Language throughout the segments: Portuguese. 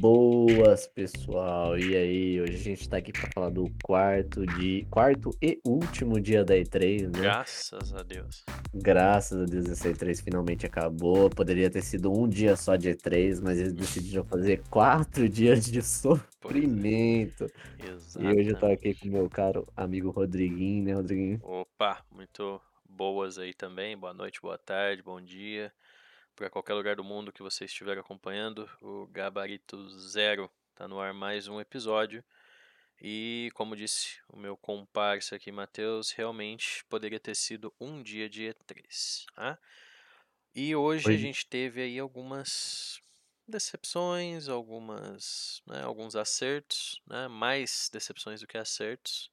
Boas, pessoal. E aí, hoje a gente tá aqui para falar do quarto de quarto e último dia da E3, né? Graças a Deus. Graças a Deus essa E3 finalmente acabou. Poderia ter sido um dia só de E3, mas eles decidiram fazer quatro dias de sofrimento. Exato. E hoje eu tô aqui com meu caro amigo Rodriguinho, né, Rodriguinho? Opa, muito boas aí também. Boa noite, boa tarde, bom dia para qualquer lugar do mundo que você estiver acompanhando. O Gabarito Zero está no ar mais um episódio. E, como disse o meu comparsa aqui, Matheus, realmente poderia ter sido um dia de E3. Tá? E hoje Oi. a gente teve aí algumas decepções, algumas, né, alguns acertos, né, mais decepções do que acertos.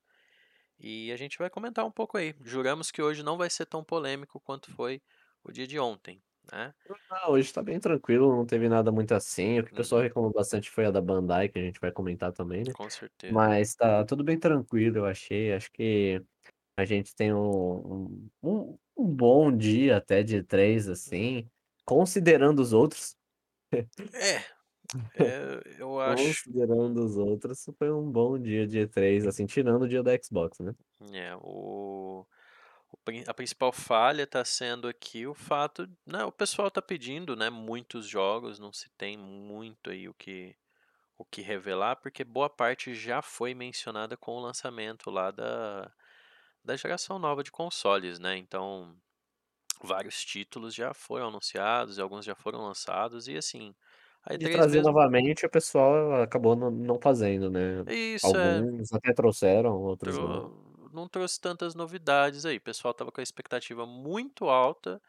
E a gente vai comentar um pouco aí. Juramos que hoje não vai ser tão polêmico quanto foi o dia de ontem né? Ah, hoje tá bem tranquilo, não teve nada muito assim. O que o pessoal Uhum. reclamou bastante foi a da Bandai, que a gente vai comentar também, né? Com certeza. Mas tá tudo bem tranquilo, eu achei. Acho que a gente tem um, um, um bom dia até de três, assim, considerando os outros. É, é eu acho. Considerando os outros, foi um bom dia de E3, assim, tirando o dia da Xbox, né? É, o, a principal falha está sendo aqui o fato, né, o pessoal está pedindo, né, muitos jogos, não se tem muito aí o que o que revelar, porque boa parte já foi mencionada com o lançamento lá da, da geração nova de consoles, né? Então, vários títulos já foram anunciados, e alguns já foram lançados e assim, E3 trazer mesmo novamente, o pessoal acabou não, não fazendo, né? Isso é, Alguns até trouxeram, outros tro- não trouxe tantas novidades aí. O pessoal tava com a expectativa muito alta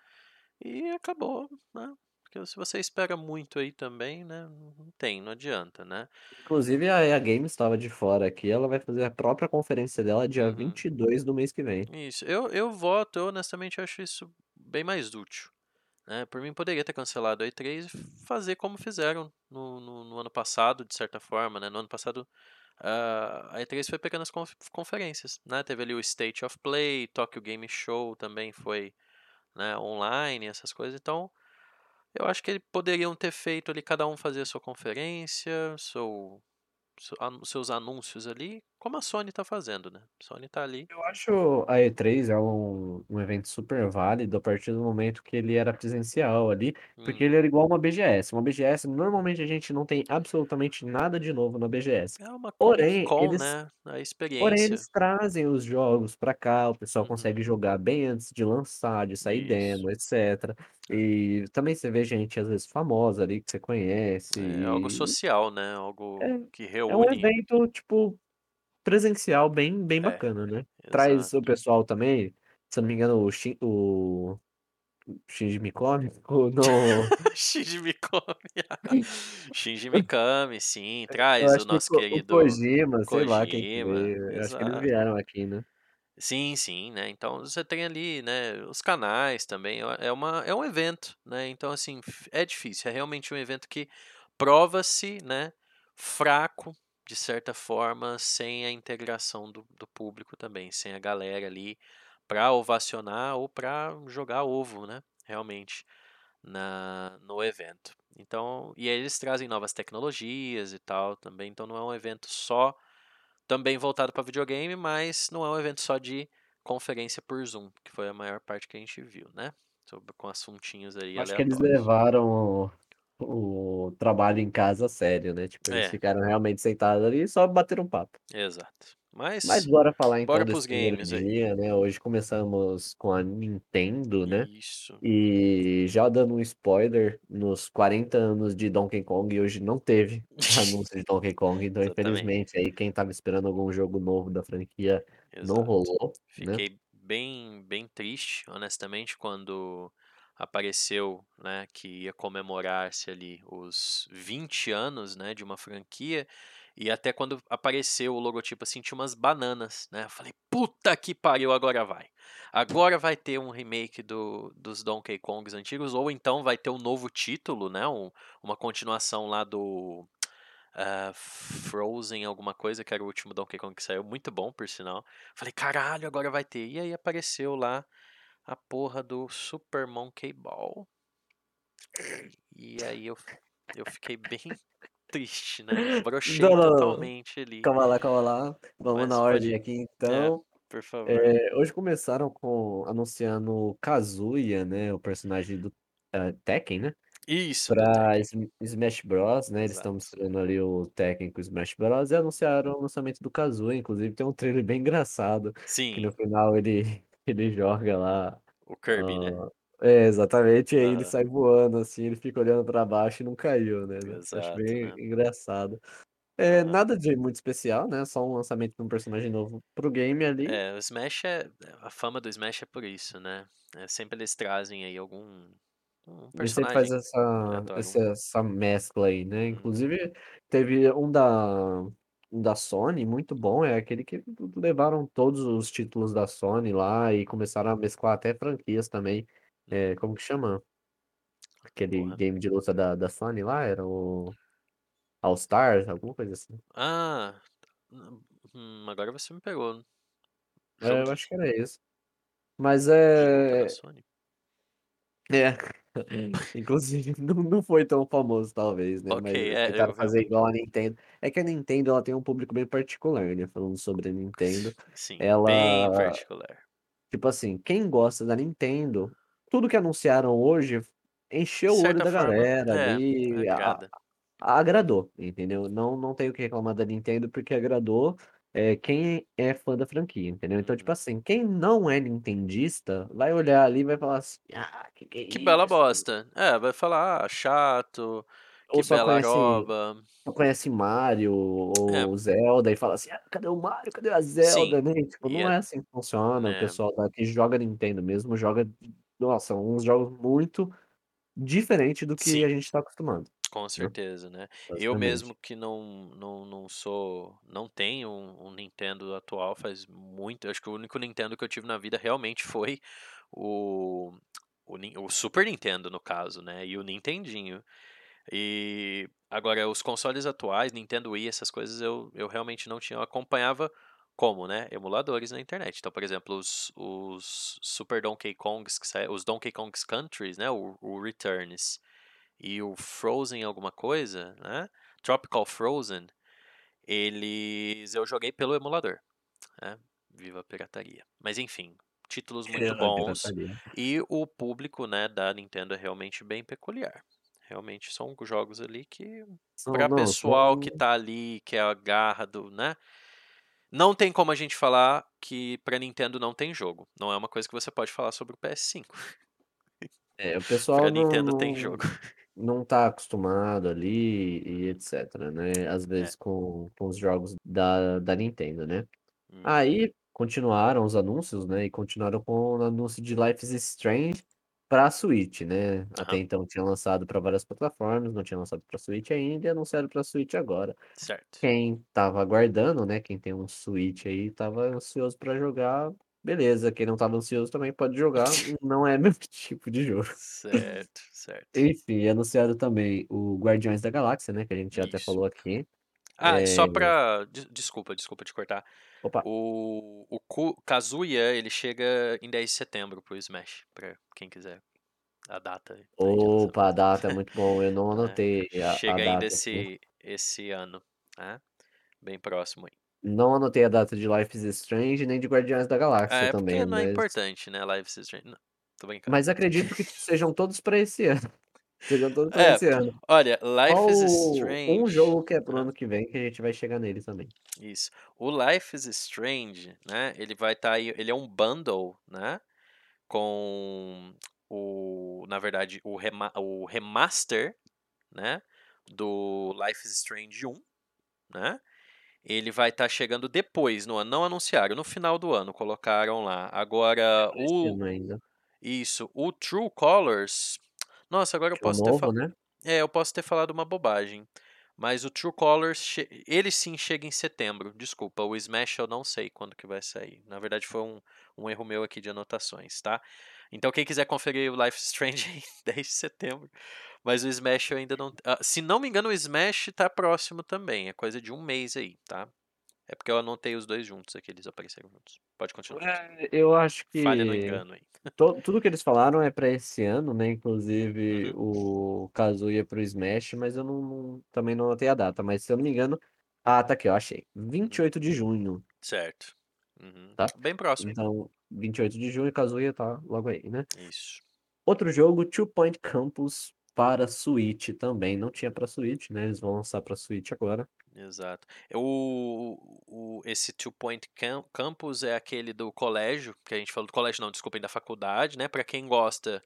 e acabou, né? Porque se você espera muito aí também, né? Não tem, não adianta, né? Inclusive, a EA Games estava de fora aqui, ela vai fazer a própria conferência dela dia Uhum. 22 do mês que vem. Isso. Eu, eu voto, eu honestamente acho isso bem mais útil. Né? Por mim, poderia ter cancelado a E3 e fazer como fizeram no, no, no ano passado, de certa forma, né? No ano passado, ah, a E3 foi pequenas conf- conferências, né? Teve ali o State of Play, Tokyo Game Show também foi né, online, essas coisas. Então, eu acho que poderiam ter feito ali, cada um fazer a sua conferência, seu, seus anúncios ali, como a Sony tá fazendo, né? A Sony tá ali. Eu acho a E3 é um, um evento super válido a partir do momento que ele era presencial ali, porque Hum, ele era igual uma BGS. Uma BGS, normalmente a gente não tem absolutamente nada de novo na BGS. é uma Porém, Con, eles né? A Porém, experiência. eles trazem os jogos pra cá, o pessoal Uhum, consegue jogar bem antes de lançar, de sair isso. demo, etc. E também você vê gente, às vezes, famosa ali que você conhece. É algo E social, né? Algo é, que é um reúne. evento, tipo, presencial bem, bem É, bacana, né? Traz o pessoal também, se eu não me engano, o, Shin, o Shinji Mikami, o- no, Shinji Mikami. Shinji Mikami, sim. Traz o acho que nosso o o querido Kojima, sei lá quem que Kojima. veio. Eu acho que eles Exato. vieram aqui, né? Sim, sim, né? Então você tem ali, né, os canais também. É uma, é um evento, né? Então, assim, é difícil. É realmente um evento que prova-se, né, fraco, de certa forma, sem a integração do, do público também, sem a galera ali para ovacionar ou para jogar ovo, né? Realmente na, no evento. Então, e aí eles trazem novas tecnologias e tal também. Então não é um evento só também voltado para videogame, mas não é um evento só de conferência por Zoom, que foi a maior parte que a gente viu, né? Sobre, com assuntinhos aí Acho que eles levaram o, o trabalho em casa a sério, né? Tipo, eles É, ficaram realmente sentados ali e só bateram papo. exato. Mas Mas bora falar então bora pros games aí. dia, né? Hoje começamos com a Nintendo, né? Isso. E já dando um spoiler, nos 40 anos de Donkey Kong, hoje não teve anúncio de Donkey Kong, então infelizmente aí quem tava esperando algum jogo novo da franquia não Exato. rolou, né? Fiquei bem, bem triste, honestamente, quando apareceu, né, que ia comemorar-se ali os 20 anos, né, de uma franquia, e até quando apareceu o logotipo assim, tinha umas bananas, né? Eu falei, puta que pariu, agora vai. Agora vai ter um remake do, dos Donkey Kongs antigos, ou então vai ter um novo título, né? Um, uma continuação lá do ah, Frozen, alguma coisa, que era o último Donkey Kong que saiu, muito bom, por sinal. Falei, caralho, agora vai ter. E aí apareceu lá a porra do Super Monkey Ball. E aí eu, eu fiquei bem triste, né? Brochei Não, não, totalmente ali. Calma lá, calma lá. Vamos Mas na ordem pode aqui é, então. por favor. Eh, hoje começaram com anunciando Kazuya, né, o personagem do, eh, Tekken, né, Isso, pra Smash Bros, né, eles estão Exato. misturando ali o Tekken com o Smash Bros e anunciaram o lançamento do Kazuya, inclusive tem um trailer bem engraçado, que no Sim. final ele ele joga lá, O Kirby, né? É, exatamente, e aí ele sai voando, assim, ele fica olhando pra baixo e não caiu, né, acho Exato, bem né? engraçado. Aham. nada de muito especial, né, só um lançamento de um personagem novo para o game ali. É, o Smash é a fama do Smash é por isso, né, eh, sempre eles trazem aí algum um Ele sempre faz personagem essa essa essa mescla aí, né, Uhum. inclusive teve um da um da Sony muito bom, é aquele que levaram todos os títulos da Sony lá e começaram a mesclar até franquias também, Uhum. como que chama? Aquele Porra. game de luta da da Sony lá, era o All Stars, alguma coisa assim. Ah, hum, agora você me pegou. É, eu acho que era esse. Mas, Sony? É, inclusive não não foi tão famoso talvez, né, Ok, mas é, tentaram eu fazer realmente igual a Nintendo. É que a Nintendo ela tem um público bem particular, né, falando sobre a Nintendo, Sim, bem ela particular. tipo assim, quem gosta da Nintendo, tudo que anunciaram hoje encheu o olho da forma, galera é, ali, a agrada. agradou, entendeu. Não não tenho o que reclamar da Nintendo, porque agradou, eh, quem é fã da franquia, entendeu. Então, tipo Uhum. assim, quem não é nintendista, vai olhar ali e vai falar assim: "Ah, que que é Que bela isso?". bosta. É, vai falar: "Ah, chato, Ou que só bela conhece aroba". só conhece Mario É. ou Zelda e fala assim: "Ah, cadê o Mario, cadê a Sim, Zelda?", né, tipo, não é é assim que funciona, o né. pessoal da que joga Nintendo mesmo joga, nossa, uns jogos muito diferente do que a Sim. gente tá acostumado, Com certeza, né. Eu mesmo que não não não sou não tenho um um Nintendo atual faz muito acho que o único Nintendo que eu tive na vida realmente foi o o o Super Nintendo no caso, né, e o Nintendinho. E, agora os consoles atuais, Nintendo Wii, essas coisas eu eu realmente não tinha, eu acompanhava como, né, emuladores na internet. Então, por exemplo, os os Super Donkey Kongs que os Donkey Kong's Countries, né, o o Returns e o Frozen alguma coisa, né, Tropical Frozen, eles eu joguei pelo emulador, né, viva a pirataria. Mas enfim, títulos muito bons pirataria. e o público, né, da Nintendo é realmente bem peculiar. Realmente são jogos ali que São pra não, pessoal que tá ali, que é a garra do né, não tem como a gente falar que pra Nintendo não tem jogo, não é uma coisa que você pode falar sobre o PS5. É, o pessoal Pra não Nintendo tem jogo. não não tá acostumado ali e etcétera, né, às É. vezes com com os jogos da da Nintendo, né. Uhum. Aí, continuaram os anúncios, né, e continuaram com o anúncio de Life is Strange pra Switch, né. Até Aham. então tinha lançado pra várias plataformas, não tinha lançado pra Switch ainda e anunciaram pra Switch agora. Certo. Quem estava aguardando, né, quem tem um Switch aí estava ansioso pra jogar, beleza, quem não estava ansioso também pode jogar, não é meu tipo de jogo. Certo, certo. Enfim, anunciaram também o Guardiões da Galáxia, né, que a gente já até Isso. falou aqui, Ah, e só pra des desculpa, desculpa te cortar. Opa. O o Kazuya ele chega em 10 de setembro para o Smash, pra quem quiser a data. Opa, a data é muito bom, eu não Né, anotei a a chega ainda data esse esse ano, né, bem próximo aí. Não anotei a data de Life is Strange nem de Guardiões da Galáxia É, porque também, não é mas importante, né, Life is Strange não, tô brincando. mas acredito que sejam todos pra esse ano, sejam todos pra esse ano. olha, Life is o um Strange jogo que é para o aham. ano que vem que a gente vai chegar nele também. Isso. O Life is Strange, né, ele vai estar aí ele é um bundle, né, com o na verdade o rema o remaster, né, do Life is Strange 1, né, ele vai estar chegando depois no ano, não anunciaram, no final do ano colocaram lá. Agora esse o ainda. isso, o True Colors, nossa, agora eu Que é posso ter novo, fa né. é, eu posso ter falado uma bobagem, mas o True Colors che ele sim chega em setembro, desculpa, o Smash eu não sei quando que vai sair, na verdade foi um um erro meu aqui de anotações, tá. Então quem quiser conferir o Life Strange em 10 de setembro, mas o Smash eu ainda não ah, se não me engano o Smash tá próximo também, é coisa de 1 mês aí, tá. É porque eu anotei os dois juntos aqui, eles apareceram juntos. Pode continuar. É, eu acho Falha no que engano aí. to- tudo que eles falaram é pra esse ano, né? Inclusive Uhum. o Kazuya pro Smash, mas eu não, não- também não anotei a data. Mas se eu não me engano. Ah, tá aqui, eu achei. 28 de junho, Certo. Uhum. tá? Bem próximo. Então, 28 de junho, Kazuya tá logo aí, né? Isso. Outro jogo, Two Point Campus para Switch também. Não tinha pra Switch, né? Eles vão lançar pra Switch agora. Exato. O, o, esse Two Point Cam- Campus é aquele do colégio, que a gente falou do colégio, não, desculpem, da faculdade, né? Para quem gosta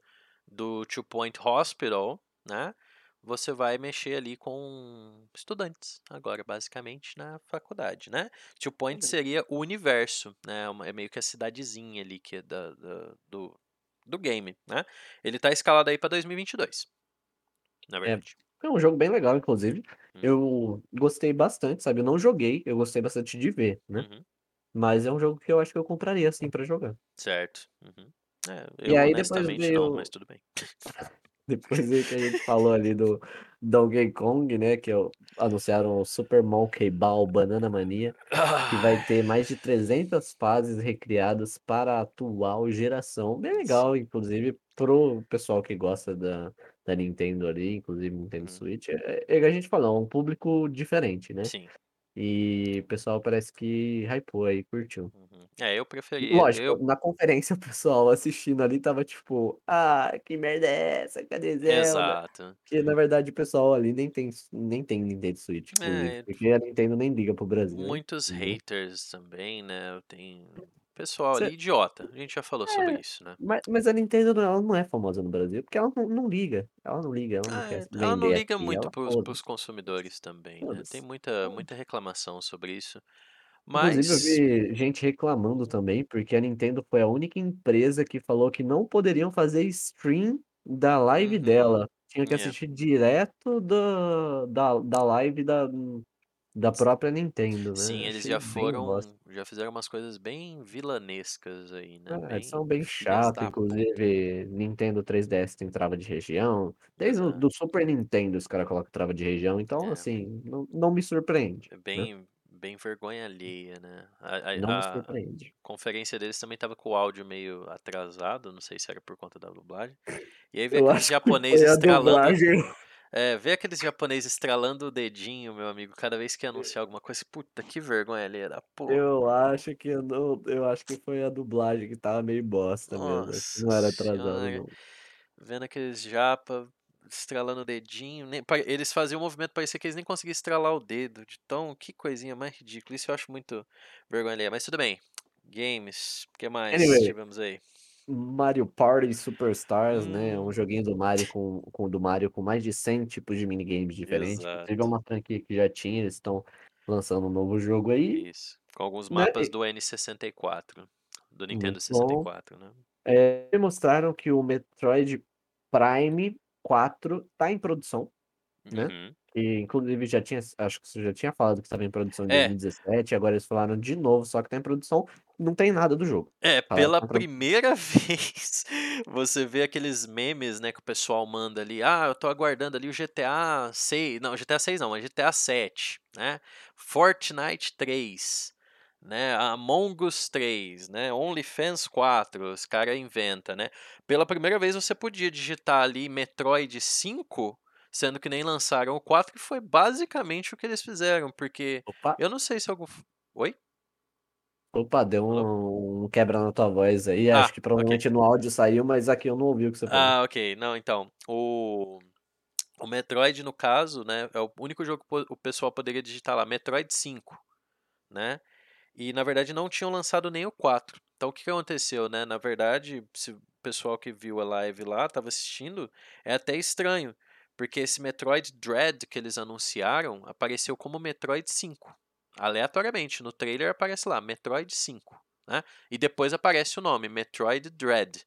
do Two Point Hospital, né? Você vai mexer ali com estudantes, agora, basicamente, na faculdade, né? Two Point seria o universo, né? uma- É meio que a cidadezinha ali que é da, da- do, do game, né? Ele tá escalado aí para 2022, na verdade. É um jogo bem legal, inclusive. Hum. Eu gostei bastante, sabe? Eu não joguei, eu gostei bastante de ver, né? Uhum. Mas é um jogo que eu acho que eu compraria, assim, pra jogar. Certo. Uhum. É, E eu aí depois veio- não, mas tudo bem. Depois aí que a gente falou ali do Donkey Kong, né? Que é o- anunciaram o Super Monkey Ball Banana Mania, que vai ter mais de 300 fases recriadas para a atual geração. Bem legal, inclusive, pro pessoal que gosta da, da Nintendo ali, inclusive Nintendo Uhum. Switch. É, é, a gente falou, é um público diferente, né? Sim. E o pessoal parece que hypou aí, curtiu. Uhum. É, eu preferi. Lógico, Eu, na conferência o pessoal assistindo ali tava tipo, ah, que merda é essa? Cadê Zelda? exato. Que na verdade o pessoal ali nem tem, nem tem Nintendo Switch, É, porque a Nintendo nem liga pro Brasil. muitos né? haters também, né? Tem pessoal Cê- ali idiota. A gente já falou sobre É. isso, né? Mas, mas a Nintendo não- não é famosa no Brasil, porque ela não, não liga. Ela não liga, ela não Ah, quer ela não liga aqui, muito pros, pros consumidores também, né? Tem muita, muita reclamação sobre isso. Inclusive, eu Mas. vi gente reclamando também, porque a Nintendo foi a única empresa que falou que não poderiam fazer stream da live Uhum. dela. Tinha que É. assistir direto da, da, da live da, da própria Nintendo, né? Sim, eles Achei já bem foram. Já fizeram umas coisas bem vilanescas aí, né? Ah, eles são bem puta. inclusive Nintendo 3DS tem trava de região. Desde o do Super Nintendo os caras colocam trava de região, então É. assim, não, não me surpreende. É né? bem, bem vergonha alheia, né? A, a- Não me a surpreende. conferência deles também tava com o áudio meio atrasado, não sei se era por conta da dublagem. E aí Eu aqueles japoneses a estralando. É, vê aqueles japoneses estralando o dedinho, meu amigo, cada vez que ia anunciar alguma coisa. Puta, que vergonha alheia da porra. Eu acho que eu não, eu acho que foi a dublagem que tava meio bosta mesmo. acho que Nossa Não era atrasado, não. Vendo aqueles japa estralando o dedinho. nem- eles faziam um movimento, parecia que eles nem conseguiam estralar o dedo. De tão, que coisinha mais ridícula. Isso eu acho muito vergonha alheia. Mas tudo bem. Games. O que mais Anyway. tivemos aí? Mario Party Superstars, né? Hum. Um joguinho do Mario com, com do Mario com mais de 100 tipos de minigames diferentes. Inclusive é uma franquia que já tinha, eles estão lançando um novo jogo aí. Isso. Com alguns Né, mapas e- do N64. Do Nintendo Muito bom. 64, né? É, mostraram que o Metroid Prime 4 tá em produção, né? Uhum. E inclusive já tinha, acho que você já tinha falado que estava em produção em É. 2017, agora eles falaram de novo, só que tá em produção, não tem nada do jogo. É, Falaram pela tá primeira vez você vê aqueles memes, né, que o pessoal manda ali. Ah, eu tô aguardando ali o GTA 6. Não, GTA 6 não, mas GTA 7, né? Fortnite 3, né? Among Us 3, né? OnlyFans 4, os caras inventam, né? Pela primeira vez você podia digitar ali Metroid 5, sendo que nem lançaram o 4, que foi basicamente o que eles fizeram, porque Opa, eu não sei se algum. Oi? Opa, deu um, um quebra na tua voz aí, Ah, acho que provavelmente no áudio saiu, mas aqui eu não ouvi o que você falou. Ah, ok. Não, então, o, o Metroid, no caso, né, é o único jogo que o pessoal poderia digitar lá, Metroid 5, né? E, na verdade, não tinham lançado nem o 4. Então, o que que aconteceu, né? Na verdade, se o pessoal que viu a live lá, estava assistindo, é até estranho, porque esse Metroid Dread que eles anunciaram apareceu como Metroid 5. Aleatoriamente, no trailer aparece lá, Metroid 5, né? E depois aparece o nome, Metroid Dread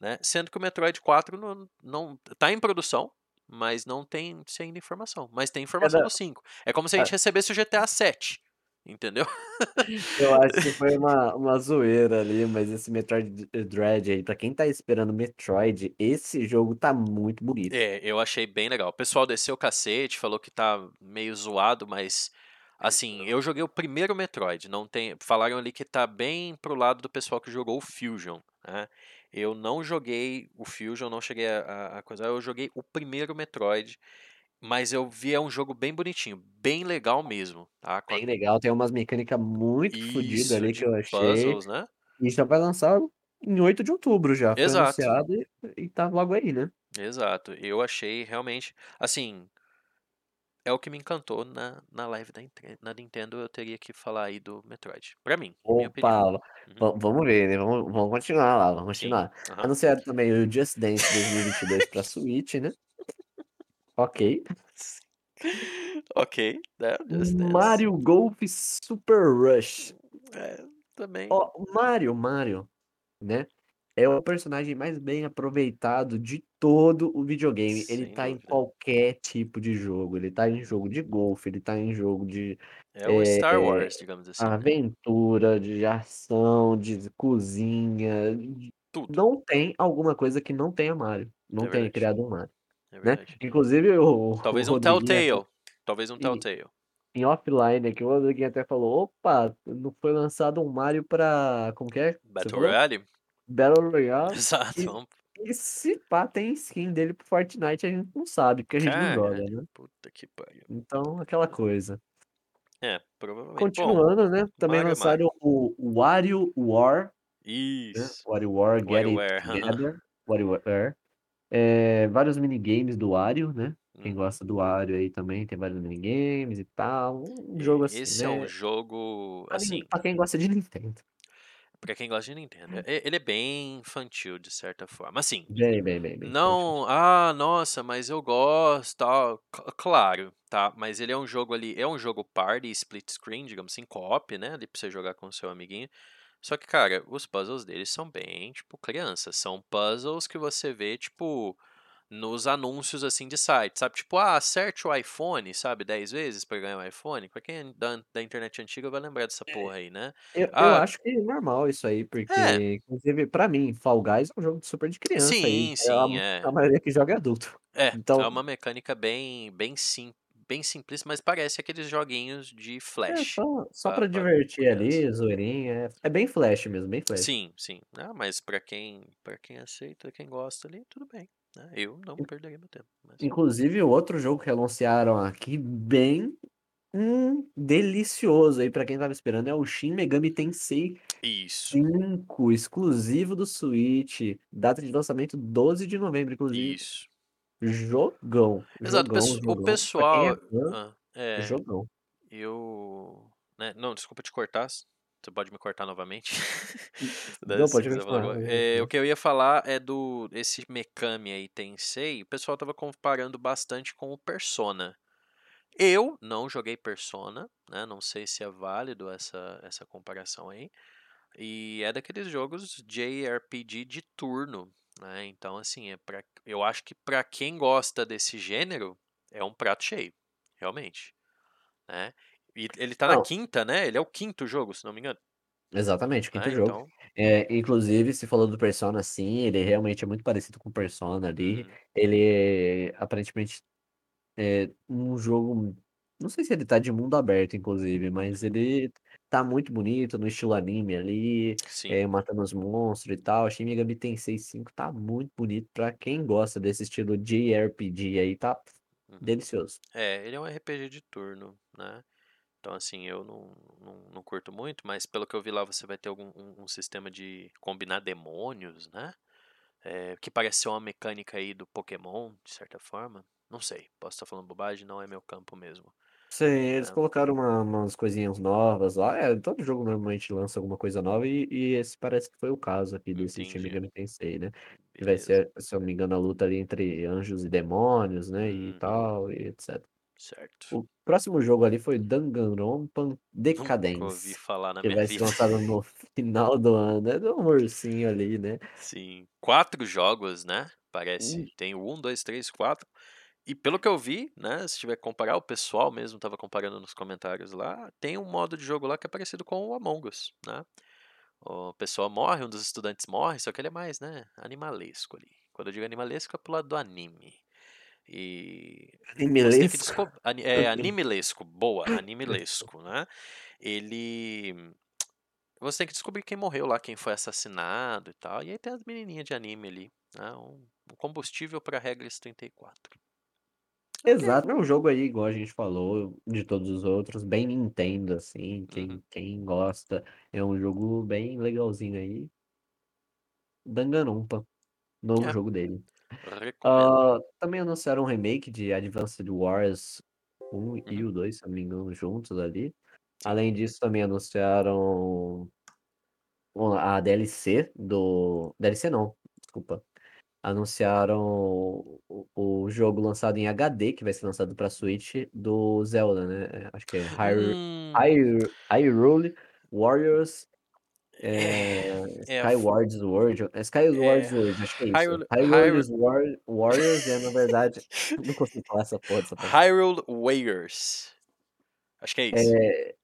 né? Sendo que o Metroid 4 não, não tá em produção, mas não tem ainda informação. Mas tem informação Cada- no 5. É como se a gente Ah. recebesse o GTA 7. Entendeu? Eu acho que foi uma, uma zoeira ali, mas esse Metroid Dread aí, pra quem tá esperando Metroid, esse jogo tá muito bonito. É, eu achei bem legal. O pessoal desceu o cacete, falou que tá meio zoado, mas Assim, eu joguei o primeiro Metroid, não tem, falaram ali que tá bem pro lado do pessoal que jogou o Fusion, né? Eu não joguei o Fusion, não cheguei a, a, coisa, eu joguei o primeiro Metroid, mas eu vi é um jogo bem bonitinho, bem legal mesmo, tá? Bem legal, tem umas mecânicas muito fodidas ali que eu achei. puzzles, né? E já vai lançar em 8 de outubro já, foi Exato, anunciado e, e tá logo aí, né? exato. Eu achei realmente, assim, é o que me encantou na, na live da, na Nintendo, eu teria que falar aí do Metroid. Pra mim, minha opinião. Opa, Uhum, va- vamos ver, né? Vamos, vamos continuar lá, vamos sim, continuar. aham. Anunciaram também o Just Dance 2022 pra Switch, né? Ok. Ok, né? Just Dance. Mario Golf Super Rush. É, também. Ó, o Mario, Mario, né? É o personagem mais bem aproveitado de todo o videogame. Ele Sem tá em qualquer tipo de jogo. Ele tá em jogo de golfe, ele tá em jogo de É o Star Wars, digamos assim, né? aventura, de ação, de cozinha. de- Tudo. Não tem alguma coisa que não tenha Mario. Não É tenha criado um Mario, É né? Inclusive o, o Talvez um Rodriguinho até- Telltale. Talvez um Telltale. em offline aqui, o Rodriguinho até falou: opa, não foi lançado um Mario pra. Como que é? Battle? Royale? Battle Royale. Exato. E, e se pá, tem skin dele pro Fortnite, a gente não sabe, porque a gente não joga, né? puta que pariu. Então, aquela coisa. É, provavelmente. Bom, Continuando, né? Também Mario é lançaram o Wario War, né? isso. Wario War, Get It WarioWare. Together. WarioWare. É, vários minigames do Wario, né? Quem Uhum. gosta do Wario aí também tem vários minigames e tal. Um jogo assim, Esse é né? um jogo, assim, pra quem gosta de Nintendo. Pra quem gosta de Nintendo. e- Ele é bem infantil, de certa forma. Assim, Bem, bem, bem, bem. Não, ah, nossa, mas eu gosto, tal. Claro, tá? Mas ele é um jogo ali, é um jogo party, split screen, digamos assim, co-op, né? Ali pra você jogar com o seu amiguinho. Só que, cara, os puzzles deles são bem, tipo, crianças. São puzzles que você vê, tipo, nos anúncios, assim, de site, sabe? Tipo, ah, acerte o iPhone, sabe? 10 vezes pra ganhar um iPhone. Pra quem é da, da internet antiga vai lembrar dessa porra aí, né? Eu, eu Ah, acho que é normal isso aí, é, porque, inclusive, pra mim, Fall Guys é um jogo super de criança aí. sim, É sim, a, é. a maioria que joga é adulto. É, é Então, uma mecânica bem, bem, sim, bem simples, mas parece aqueles joguinhos de é flash só, só pra, pra pra divertir criança. ali, zoeirinha. É, é bem flash mesmo, bem flash. Sim, sim. Ah, mas pra quem, para quem aceita, quem gosta ali, tudo bem. Né? Eu não perderia meu tempo. Mas... Inclusive, o outro jogo que anunciaram aqui, bem hum, delicioso aí pra quem tava esperando, é o Shin Megami Tensei Isso, 5, exclusivo do Switch. Data de lançamento 12 de novembro, inclusive. isso. Jogão, Exato, jogão, o jogão. É pessoal. fã, ah, é, jogão. eu. né, Não, desculpa te cortar. Você pode me cortar novamente. Não, pode agora. pode É, o que eu ia falar é do esse Mekami aí Tensei. O pessoal tava comparando bastante com o Persona. Eu não joguei Persona, né? Não sei se é válido essa, essa comparação aí. E é daqueles jogos JRPG de turno, né? Então, assim, é pra, eu acho que pra quem gosta desse gênero, é um prato cheio, realmente, né? E ele tá na Não, quinta, né? Ele é o quinto jogo, se não me engano. exatamente, quinto né? jogo. Então, É, inclusive, se falou do Persona, sim, ele realmente é muito parecido com o Persona ali. uhum, Ele é, aparentemente é um jogo. Não sei se ele tá de mundo aberto, inclusive, mas ele tá muito bonito, no estilo anime ali, sim. é, matando os monstros e tal. Shin Megami Tensei 5 tá muito bonito. Pra quem gosta desse estilo JRPG aí, tá uhum. delicioso. É, ele é um RPG de turno, né? Então, assim, eu não, não, não curto muito, mas pelo que eu vi lá, você vai ter algum um, um sistema de combinar demônios, né? É, que parece ser uma mecânica aí do Pokémon, de certa forma. Não sei, posso estar falando bobagem, não é meu campo mesmo. Sim, eles né? colocaram uma- umas coisinhas novas lá. É, todo jogo normalmente lança alguma coisa nova e, e esse parece que foi o caso aqui desse Shin Entendi. Megami Tensei, né? Que vai ser, se eu não me engano, a luta ali entre anjos e demônios, né? E Uhum, tal, e etc. certo. O próximo jogo ali foi Danganronpa Nunca ouvi Decadence, falar na que minha vai ser vida. lançado no final do ano. É um ursinho ali, né? Sim. Quatro jogos, né? Hum, Parece. Tem o um, dois, três, quatro. E pelo que eu vi, né? Se tiver que comparar, o pessoal mesmo tava comparando nos comentários lá. Tem um modo de jogo lá que é parecido com o Among Us, né? O pessoal morre, um dos estudantes morre, só que ele é mais, né? Animalesco ali. Quando eu digo animalesco, é pro lado do anime. E Animelesco. é, animilesco, boa, animilesco, né. Ele você tem que descobrir quem morreu lá, quem foi assassinado e tal, e aí tem as menininha de anime ali, né, um combustível pra Regras 34. Ok. Exato, é um jogo aí, igual a gente falou, de todos os outros, bem Nintendo, assim, Uhum. quem quem gosta, é um jogo bem legalzinho aí. Danganronpa, novo É. jogo dele. Recomendo. Hã, também anunciaram um remake de Advanced Wars 1 e Uhum. o 2, se não me engano, juntos ali. Além disso, também anunciaram a DLC do DLC não, desculpa, anunciaram o o jogo lançado em HD, que vai ser lançado pra Switch, do Zelda, né, acho que é Hyru Hum. Hyru Hyrule Warriors, É, é Skyward Sword é Skyward É, Sword, acho que é isso. Hyrule War Warriors é, na verdade não consigo falar essa porra dessa palavra. Hyrule Warriors. Acho que é isso. É.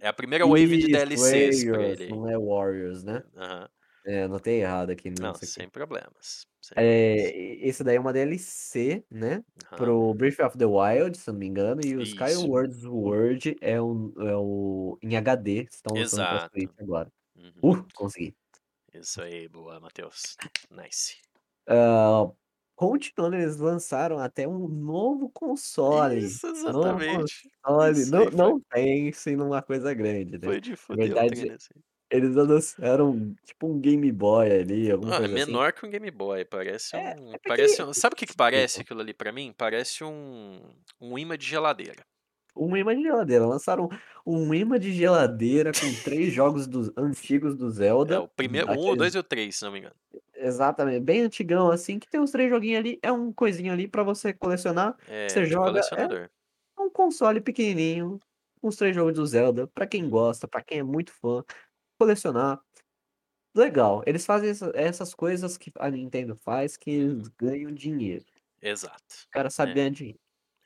É a primeira wave de Isso, DLCs pra Warriors, ele aí. não é Warriors, né. Aham. É, anotei errado aqui Não, isso aqui. sem problemas, sem problemas. Eh, esse daí é uma DLC, né, para Aham. o Breath of the Wild, se não me engano, e o Isso. Skyward Sword é um é o em HD, estão lançando pra Switch agora. Uh, consegui. Isso aí, boa, Matheus. Nice. Hã, continuando, eles lançaram até um novo console, Isso, novo exatamente. console, Isso não foi não pense numa coisa grande, né. foi de Na o trem verdade, eles anunciaram tipo um Game Boy ali, alguma Ah, é coisa assim. menor que um Game Boy, parece É, um é parece pequeni um sabe o que que parece aquilo ali pra mim? Parece um um ímã de geladeira. Um ímã de geladeira, lançaram um ímã de geladeira com 3 jogos dos antigos do É Zelda, o primeiro o 1, o 2 e o 3, se não me engano. exatamente, bem antigão, assim, que tem os 3 joguinho ali, é um coisinha ali pra você colecionar, É, você joga, é um console pequenininho, com os 3 jogos do Zelda, pra quem gosta, pra quem é muito fã, colecionar. Legal, eles fazem essa essas coisas que a Nintendo faz, que eles Uhum. ganham dinheiro. Exato, O cara sabe né. ganhar dinheiro,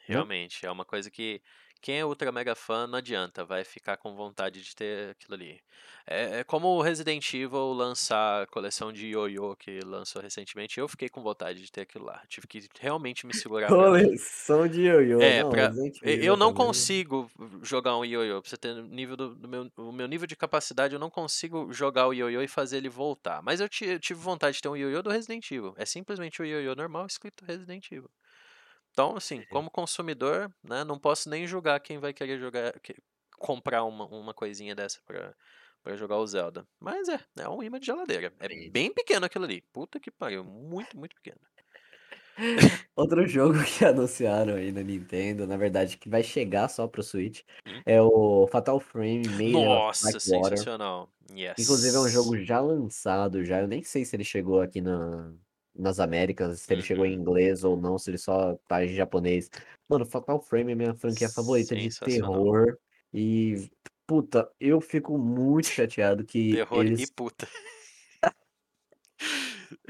né. Realmente, é uma coisa que quem é ultra mega fã não adianta, vai ficar com vontade de ter aquilo ali. É é como o Resident Evil lançar a coleção de ioiô que lançou recentemente, eu fiquei com vontade de ter aquilo lá, tive que realmente me segurar Coleção de ioiô, É, não, pra eu não também consigo jogar um ioiô, pra você ter nível do do meu o meu nível de capacidade, eu não consigo jogar o ioiô e fazer ele voltar, mas eu eu tive vontade de ter um ioiô do Resident Evil, é simplesmente o ioiô normal escrito Resident Evil. Então, assim, como consumidor, né, não posso nem julgar quem vai querer jogar que comprar uma uma coisinha dessa pra pra jogar o Zelda, mas é, é um ímã de geladeira, é bem pequeno aquilo ali, puta que pariu, muito, muito pequeno. Outro jogo que anunciaram aí na Nintendo, na verdade que vai chegar só para o Switch, Hum. é o Fatal Frame: of Nossa, sensacional. Inclusive é um Yes. jogo já lançado já, eu nem sei se ele chegou aqui na nas Américas, se ele chegou em Uhum. inglês ou não, se ele só tá em japonês. Mano, Fatal Frame é minha franquia favorita de terror e, puta, eu fico muito chateado que Terror e eles puta.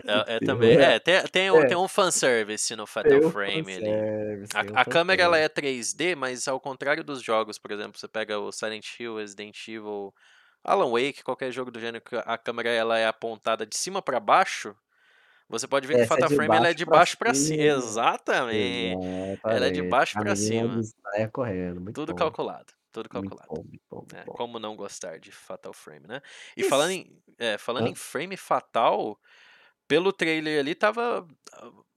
É é também Terror é, tem tem é um tem é. um fanservice no Fatal Tem Frame ali. tem A a câmera ela é 3D, mas ao contrário dos jogos, por exemplo, você pega o Silent Hill, Resident Evil, Alan Wake, qualquer jogo do gênero que a câmera ela é apontada de cima pra baixo, você pode ver que o Essa é Fatal de Frame ela é de baixo pra ci cima. exatamente, ela é de Exatamente, baixo a pra menina cima. saia correndo, muito Tudo bom. calculado, tudo Muito calculado. bom, muito bom, muito É, como não gostar de Fatal Frame, né. E falando Isso em é, falando em hã? frame fatal, pelo trailer ali estava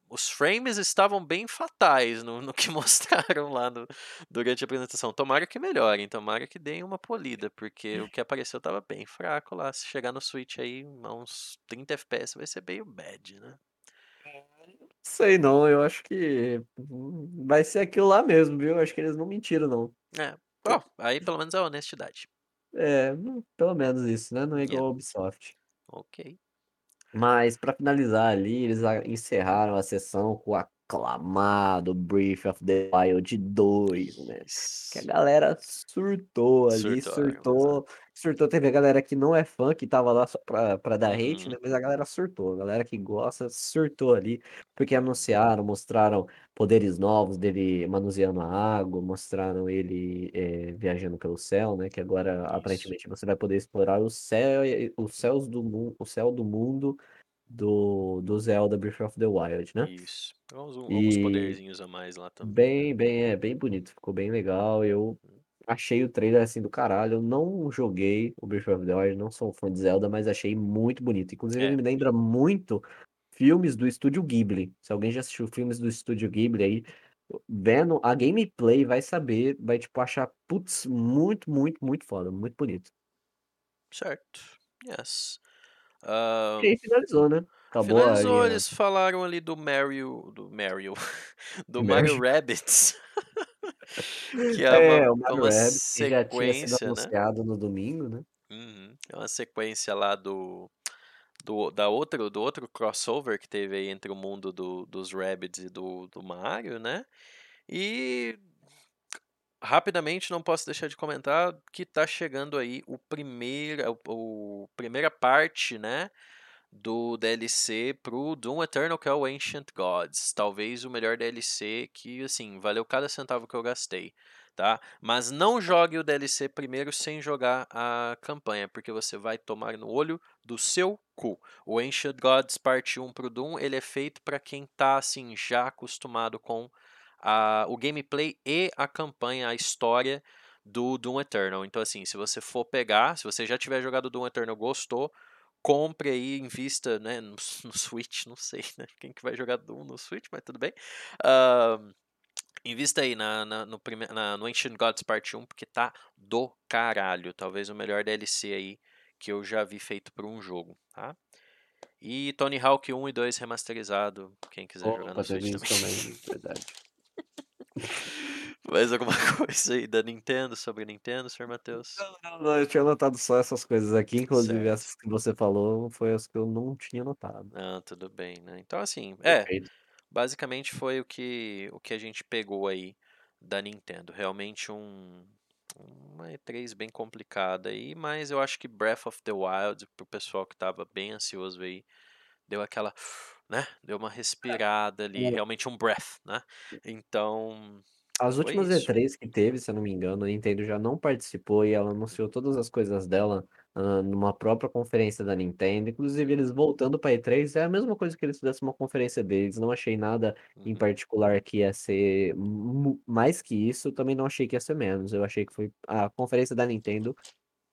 os frames estavam bem fatais no no que mostraram lá no durante a apresentação. Tomara que melhorem, tomara que deem uma polida, porque o que apareceu estava bem fraco lá, se chegar no Switch aí uns 30 FPS vai ser meio bad, né. Sei não, eu acho que vai ser aquilo lá mesmo, viu, acho que eles não mentiram não. É, ó, aí pelo menos é honestidade. É, pelo menos isso, né, não é Yeah. igual a Ubisoft. Ok. Mas pra finalizar ali, eles encerraram a sessão com o aclamado Breath of the Wild 2, né, que a galera surtou ali, surtou exato. Surtou, teve a galera que não é fã, que estava lá só pra pra dar hate, Uhum. né, mas a galera surtou, a galera que gosta surtou ali, porque anunciaram, mostraram poderes novos dele manuseando a água, mostraram ele, eh, viajando pelo céu, né, que agora Isso. aparentemente você vai poder explorar o céu os céus do mun o céu do mundo do, do Zelda Breath of the Wild, né? Isso. Uns- alguns E poderzinhos a mais lá também. bem, bem, é bem bonito, ficou bem legal. Eu achei o trailer assim do caralho. Eu não joguei o Breath of the Wild, não sou fã de Zelda, mas achei muito bonito. Inclusive, ele É. me lembra muito filmes do estúdio Ghibli. Se alguém já assistiu filmes do estúdio Ghibli aí, vendo a gameplay, vai saber, vai tipo achar, putz, muito, muito, muito foda, muito bonito. Certo. Yes. Ah, E aí finalizou, né? Acabou a finalizou, linha eles falaram ali do Mario. Do Mario. Do Mario. Mario Rabbids. que é uma, É, o é Mario uma Rabbids, que já tinha sido sequência, né? anunciado no domingo, né? Uhum. É uma sequência lá do, do, da outro, do outro crossover que teve aí entre o mundo do, dos Rabbids e do, do Mario, né? E rapidamente não posso deixar de comentar que tá chegando aí o primeiro, o, o primeira parte, né? Do DLC pro Doom Eternal, que é o Ancient Gods. Talvez o melhor DLC que, assim, valeu cada centavo que eu gastei tá? Mas não jogue o DLC primeiro sem jogar a campanha, porque você vai tomar no olho do seu cu. O Ancient Gods Parte 1 pro Doom, ele é feito para quem tá assim já acostumado com a, o gameplay e a campanha, a história do Doom Eternal. Então assim, se você for pegar, se você já tiver jogado Doom Eternal, gostou, compre aí, invista né, no, no Switch, não sei né, quem que vai jogar Doom no Switch, mas tudo bem. Uh, Invista aí na, na, no, prime... na, no Ancient Gods Parte 1, porque tá do caralho. Talvez o melhor DLC aí que eu já vi feito por um jogo, tá? E Tony Hawk 1 e 2 remasterizado, quem quiser jogar no Switch também. também, verdade. Mais alguma coisa aí da Nintendo, sobre Nintendo, Sr. Matheus? Não, não, não, eu tinha anotado só essas coisas aqui, inclusive Certo. essas que você falou foi as que eu não tinha notado. Ah, tudo bem, né? Então assim, é, Perfeito. basicamente foi o que, o que a gente pegou aí da Nintendo. Realmente um, uma E3 bem complicada aí, mas eu acho que Breath of the Wild, pro pessoal que tava bem ansioso aí, deu aquela, né? Deu uma respirada ali, É. realmente um breath, né? Então, As foi últimas isso. E3 que teve, se eu não me engano, a Nintendo já não participou e ela anunciou todas as coisas dela ah, numa própria conferência da Nintendo. Inclusive, eles voltando para E3 é a mesma coisa que eles fizessem uma conferência deles. Não achei nada em Uhum. particular que ia ser mais que isso, também não achei que ia ser menos. Eu achei que foi a conferência da Nintendo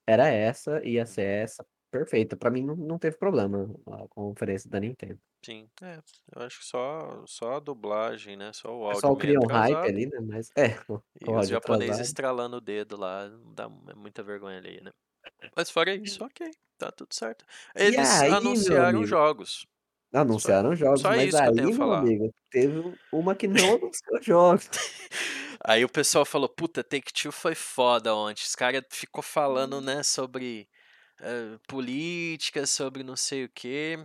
era essa, ia ser essa, perfeita. Para mim não, não teve problema a conferência da Nintendo. Sim, é, eu acho que só, só a dublagem, né? Só o O áudio pessoal meio cria um hype atrasado. ali, né? Mas é, com E o os áudio japoneses atrasado. estralando o dedo lá, dá é muita vergonha ali, né? Mas fora isso, ok, tá tudo certo. Eles aí, meu anunciaram amigo? jogos. Só, Anunciaram jogos, só mas isso que eu aí, tenho a meu falar. amigo, teve um- uma que não anunciou jogos. Aí o pessoal falou, puta, Take-Two foi foda ontem. Os caras ficou Hum. falando, né, sobre política, sobre não sei o quê.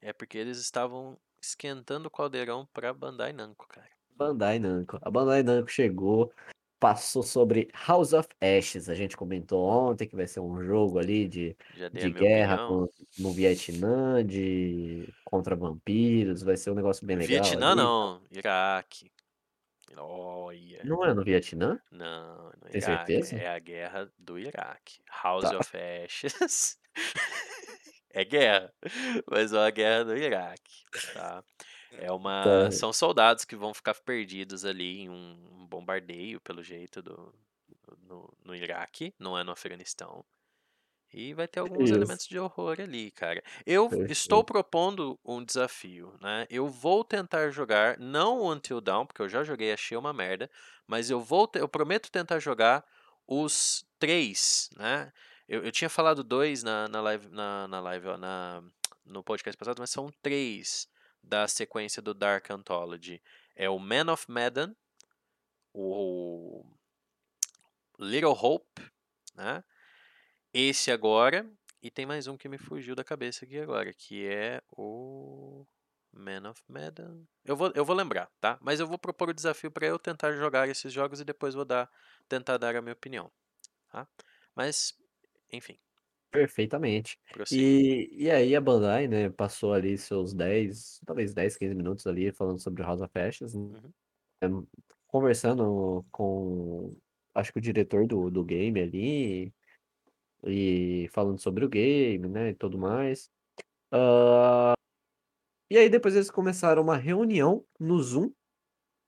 É porque eles estavam esquentando o caldeirão pra Bandai Namco, cara. Bandai Namco. A Bandai Namco chegou, passou sobre House of Ashes. A gente comentou ontem que vai ser um jogo ali de, de guerra com, no Vietnã, de contra vampiros. Vai ser um negócio bem legal Vietnã ali. não, Iraque. Olha. Não é no Vietnã? Não, no Tem Iraque. certeza? É a guerra do Iraque. House Tá. of Ashes. é guerra. Mas é a guerra do Iraque. Tá? É uma. Tá. São soldados que vão ficar perdidos ali em um bombardeio, pelo jeito, do, no, no Iraque, não é no Afeganistão. E vai ter alguns Isso. elementos de horror ali, cara. Eu estou Perfeito. propondo um desafio, né? Eu vou tentar jogar, não o Until Dawn, porque eu já joguei e achei uma merda, mas eu vou, eu prometo tentar jogar os três, né? Eu, eu tinha falado dois na, na live, na, na live, ó, na, no podcast passado, mas são três da sequência do Dark Anthology. É o Man of Medan, o Little Hope, né? Esse agora, e tem mais um que me fugiu da cabeça aqui agora, que é o Man of Medan. Eu vou, eu vou lembrar, tá? Mas eu vou propor o desafio para eu tentar jogar esses jogos e depois vou dar, tentar dar a minha opinião, tá? Mas, enfim, Perfeitamente. prossiga. E, e aí a Bandai, né, passou ali seus 10, talvez 10, 15 minutos ali falando sobre House of Ashes, né, Uhum. conversando com, acho que o diretor do, do game ali, e falando sobre o game, né, e tudo mais. Ah, E aí depois eles começaram uma reunião no Zoom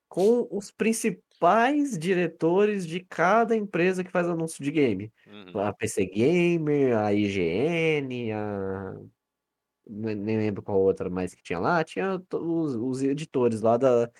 com os principais diretores de cada empresa que faz anúncio de game. Uhum. A PC Gamer, a IGN, a ne nem lembro qual outra mais que tinha lá, tinha os os editores lá da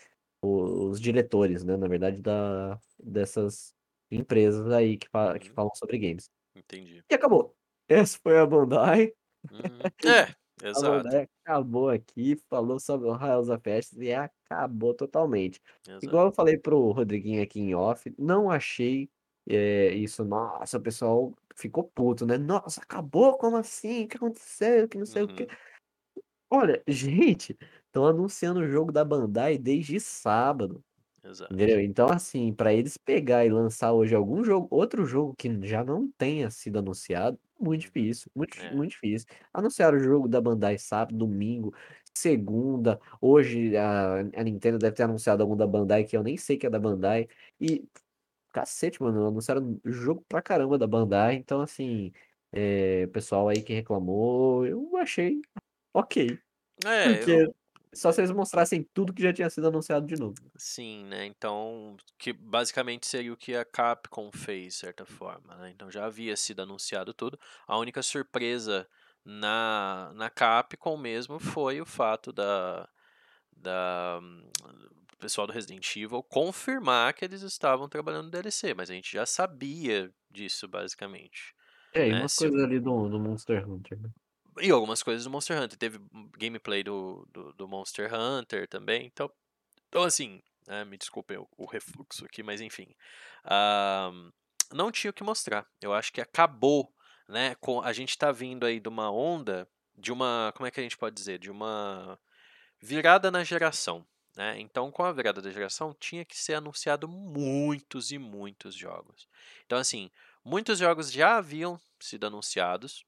os diretores, né, na verdade da dessas empresas aí que fa que Uhum. falam sobre games. Entendi. E acabou. Essa foi a Bandai. Uhum. É, A exato. Bandai acabou aqui, falou sobre o House of Ashes e acabou totalmente. Exato. Igual eu falei para o Rodriguinho aqui em off, não achei, eh, isso nossa, o pessoal ficou puto, né: "Nossa, acabou? Como assim? O que aconteceu? Que não sei o quê". Uhum. Olha, gente, estão anunciando o jogo da Bandai desde sábado, Exato. entendeu? Então, assim, pra eles pegar e lançar hoje algum jogo outro jogo que já não tenha sido anunciado, muito Uhum. difícil, muito É. muito difícil. Anunciaram o jogo da Bandai sábado, domingo, segunda, hoje a a Nintendo deve ter anunciado algum da Bandai que eu nem sei que é da Bandai, e cacete, mano, anunciaram jogo pra caramba da Bandai, então assim, o pessoal aí que reclamou, eu achei ok, É, eu porque só se eles mostrassem tudo que já tinha sido anunciado de novo. Sim, né, então, que basicamente seria o que a Capcom fez, de certa forma, né, então já havia sido anunciado tudo, a única surpresa na na Capcom mesmo foi o fato da da o pessoal do Resident Evil confirmar que eles estavam trabalhando no DLC, mas a gente já sabia disso basicamente, É, e né, umas se coisas ali do do Monster Hunter, né. E algumas coisas do Monster Hunter, teve gameplay do do do Monster Hunter também, então então assim, né, me desculpem o o refluxo aqui, mas enfim, ah, não tinha o que mostrar. Eu acho que acabou, né, com a gente tá vindo aí de uma onda, de uma como é que a gente pode dizer? De uma virada na geração, né, então com a virada da geração tinha que ser anunciado muitos e muitos jogos. Então assim, muitos jogos já haviam sido anunciados,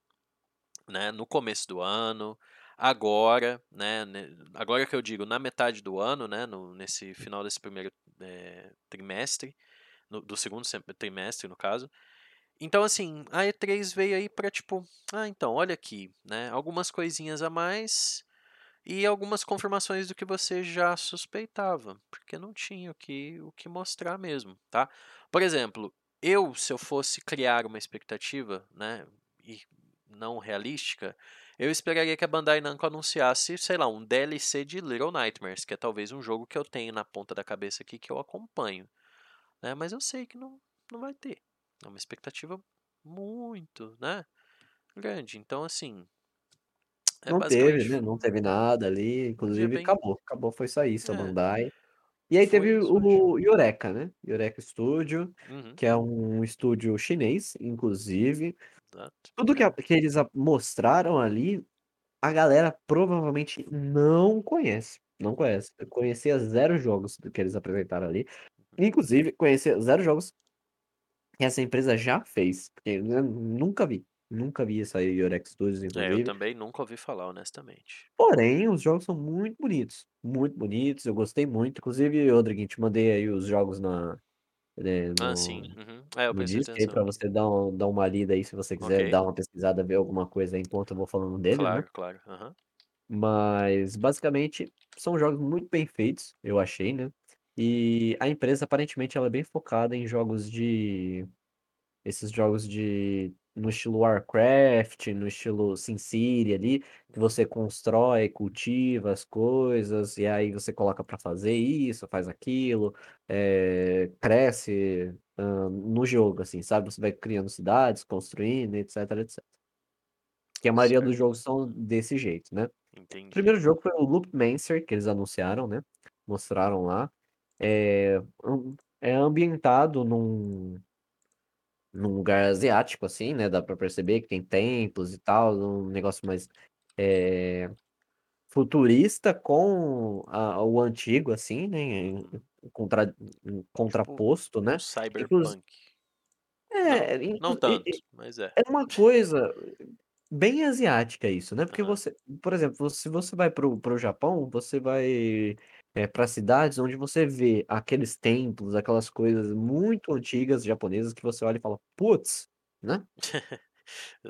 né, no começo do ano, agora, né, agora que eu digo na metade do ano, né, no nesse final desse primeiro, eh, trimestre, no do segundo trimestre no caso. Então assim, a E3 veio aí pra tipo: "Ah, então, olha aqui, né, algumas coisinhas a mais, e algumas confirmações do que você já suspeitava", porque não tinha o que o que mostrar mesmo, tá. Por exemplo, eu se eu fosse criar uma expectativa, né, e não realística, eu esperaria que a Bandai Namco anunciasse, sei lá, um DLC de Little Nightmares, que é talvez um jogo que eu tenho na ponta da cabeça aqui que eu acompanho, né, mas eu sei que não não vai ter, é uma expectativa muito, né, grande, então assim é Não teve, né, não teve nada ali, inclusive bem acabou, acabou foi só isso a É. Bandai. E aí Foi teve o Yoreca, né, Yoreca Studio, Uhum. que é um estúdio chinês, inclusive, tudo que a que eles a mostraram ali, a galera provavelmente não conhece, não conhece. Eu conhecia 0 jogos do que eles apresentaram ali, Uhum. inclusive conhecia 0 jogos que essa empresa já fez, porque eu nunca vi, nunca vi essa Yoreca Studios É, eu inclusive. também nunca ouvi falar honestamente. Porém, os jogos são muito bonitos, muito bonitos, eu gostei muito, inclusive, Rodriguinho, te mandei aí os jogos na Ah, no sim, uhum. É, eu no aí pra você dar um dar uma lida aí se você quiser Ok. dar uma pesquisada, ver alguma coisa aí enquanto eu vou falando dele, né. Claro, claro, aham. Mas basicamente são jogos muito bem feitos, eu achei, né, e a empresa aparentemente ela é bem focada em jogos de esses jogos de no estilo Warcraft, no estilo SimCity ali, que você constrói, cultiva as coisas, e aí você coloca pra fazer isso, faz aquilo, eh, cresce, hã, no jogo, assim, sabe, você vai criando cidades, construindo, etcétera, etcétera. Que a maioria dos Certo. jogos são desse jeito, né. O Entendi. primeiro jogo foi o Loopmancer que eles anunciaram, né, mostraram lá, am é ambientado num num lugar asiático, assim, né, dá pra perceber que tem templos e tal, um negócio mais, eh, futurista com a o antigo, assim, né, Uhum. contra Tipo, contraposto, né, cyberpunk. Não, É, não e tanto, mas é. é uma coisa bem asiática isso, né, porque Aham. você por exemplo, se você vai para o para o Japão, você vai, eh, pra cidades onde você vê aqueles templos, aquelas coisas muito antigas japonesas que você olha e fala: "Puts", né.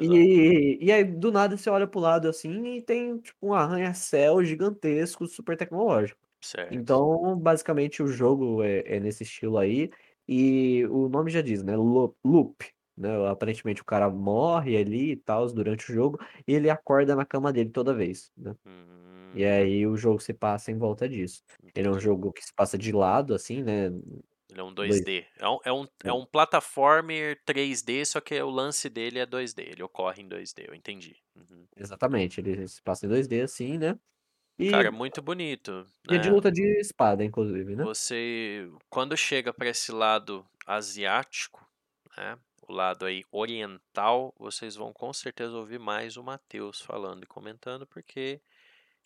E e aí do nada você olha para o lado, assim, e tem tipo um arranha-céu gigantesco super tecnológico. Certo. Então basicamente o jogo é é nesse estilo aí, e o nome já diz, né, lo loop, né, aparentemente o cara morre ali e tals durante o jogo, e ele acorda na cama dele toda vez, né. E Hum. aí o jogo se passa em volta disso. Ele é um Entendi. jogo que se passa de lado, assim, né, Ele é um dois 2D. É um é um é É. um plataformer 3D, só que o lance dele é 2D, ele ocorre em 2D, eu entendi. Uhum. Exatamente, ele se passa em 2D, assim, né, Cara, e muito bonito, e é de né. luta de espada inclusive, né. Você quando chega pra esse lado asiático, né, o lado aí oriental, vocês vão com certeza ouvir mais o Matheus falando e comentando, porque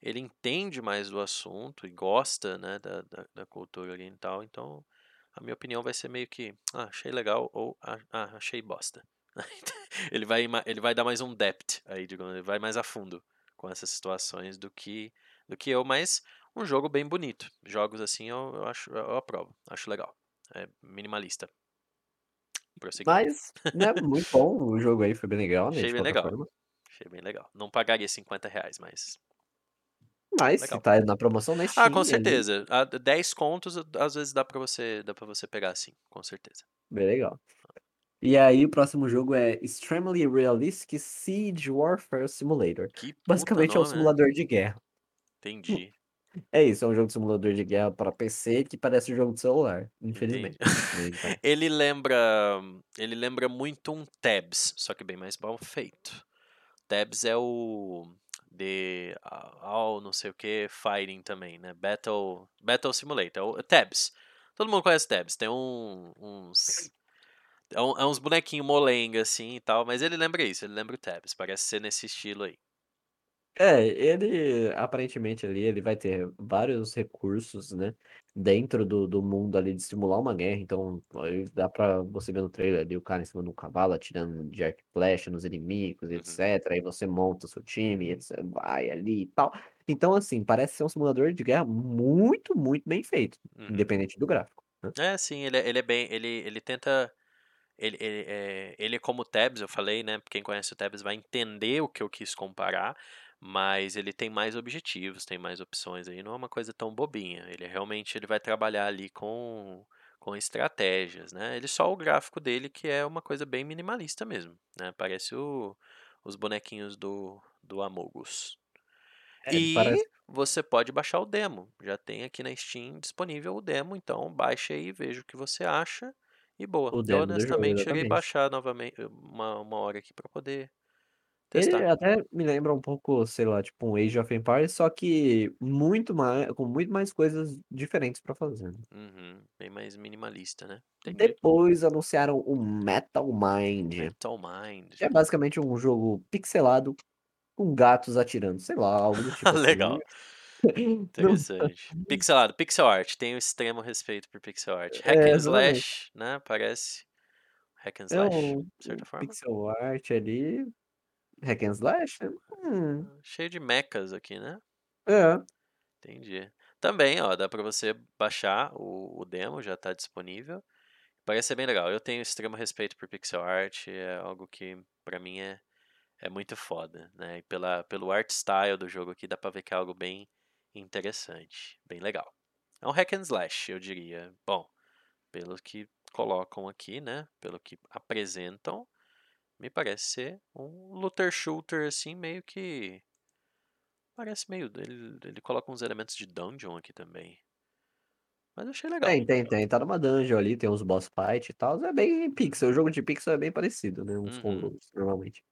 ele entende mais do assunto e gosta, né, da da da cultura oriental, então a minha opinião vai ser meio que: "Ah, achei legal" ou "Ah ah, achei bosta". Ele vai ele vai dar mais um depth aí, digamos, ele vai mais a fundo com essas situações do que do que eu, mas um jogo bem bonito. Jogos assim eu eu acho eu aprovo, acho legal. É minimalista. Prosseguindo. Mas, né, muito bom o jogo aí, foi bem legal, né, Achei bem legal, forma. achei bem legal. Não pagaria R$50,00 mas Mas se legal. tá na promoção na Ah, com Steam ali certeza, a 10 contos às vezes dá pra você dá pra você pegar sim, com certeza. Bem legal. E aí o próximo jogo é Extremely Realistic Siege Warfare Simulator. Que Basicamente é um nome, né. simulador de guerra. Entendi. É isso, é um jogo de simulador de guerra para PC que parece um jogo de celular, infelizmente. Ele lembra ele lembra muito um Tabs, só que bem mais mal feito. Tabs é o The All não sei o que Fighting também, né, Battle Battle Simulator, o Tabs. Todo mundo conhece Tabs, tem um uns é um é uns bonequinho molenga, assim, e tal, mas ele lembra isso, ele lembra o Tabs, parece ser nesse estilo aí. É, ele aparentemente ali, ele vai ter vários recursos, né, dentro do do mundo ali de simular uma guerra, então aí dá pra você ver no trailer ali o cara em cima de um cavalo atirando de arco e flecha nos inimigos e Uhum. aí você monta o seu time e você vai ali e tal. Então assim, parece ser um simulador de guerra muito, muito bem feito, Uhum. independente do gráfico, né. É sim, ele é ele é bem ele ele tenta ele ele, eh, ele como o Tabs eu falei, né, quem conhece o Tabs vai entender o que eu quis comparar, mas ele tem mais objetivos, tem mais opções aí, não é uma coisa tão bobinha, ele realmente ele vai trabalhar ali com com estratégias, né, ele só o gráfico dele que é uma coisa bem minimalista mesmo, né, parece o os bonequinhos do do Amogus. É, E parece você pode baixar o demo, já tem aqui na Steam disponível o demo, então baixe aí, veja o que você acha, e boa. O Eu jogo, honestamente irei exatamente. baixar novamen uma uma hora aqui pra poder Ele testar. até me lembra um pouco, sei lá, tipo um Age of Empires, só que muito mai com muito mais coisas diferentes pra fazer, né. Uhum, bem mais minimalista, né. Depois anunciaram o Metal Mind, Metal Mind. que é basicamente um jogo pixelado com gatos atirando, sei lá, algo do tipo assim. Legal. Interessante. Pixelado, pixel art, tenho extremo respeito por pixel art. Hack É, and exatamente. slash, né, parece hack and É slash, um de certa forma. pixel art ali, hack and slash? Hum. Ah, cheio de mechas aqui, né. É. Entendi. Também, ó, dá pra você baixar o o demo, já tá disponível. Parece ser bem legal. Eu tenho extremo respeito por pixel art, é algo que pra mim é é muito foda, né, e pela pelo art style do jogo aqui dá pra ver que é algo bem interessante, bem legal. É um hack and slash eu diria. Bom, pelo que colocam aqui, né, pelo que apresentam, me parece ser um looter shooter, assim, meio que parece meio ele ele coloca uns elementos de dungeon aqui também. Mas achei legal. Tem, tem, tem, tá numa dungeon ali, tem uns boss fight e tals, é bem pixel, o jogo de pixel é bem parecido, né, uns com os Uhum. outros, normalmente.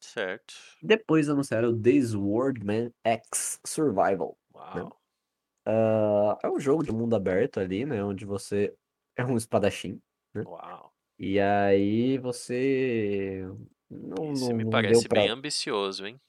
Certo. Depois anunciaram This World Man X Survival, né. Uau. Hã, é um jogo de mundo aberto ali, né, onde você é um espadachim, né, Uau. E aí você não Esse não me não deu parece pra bem ambicioso, hein.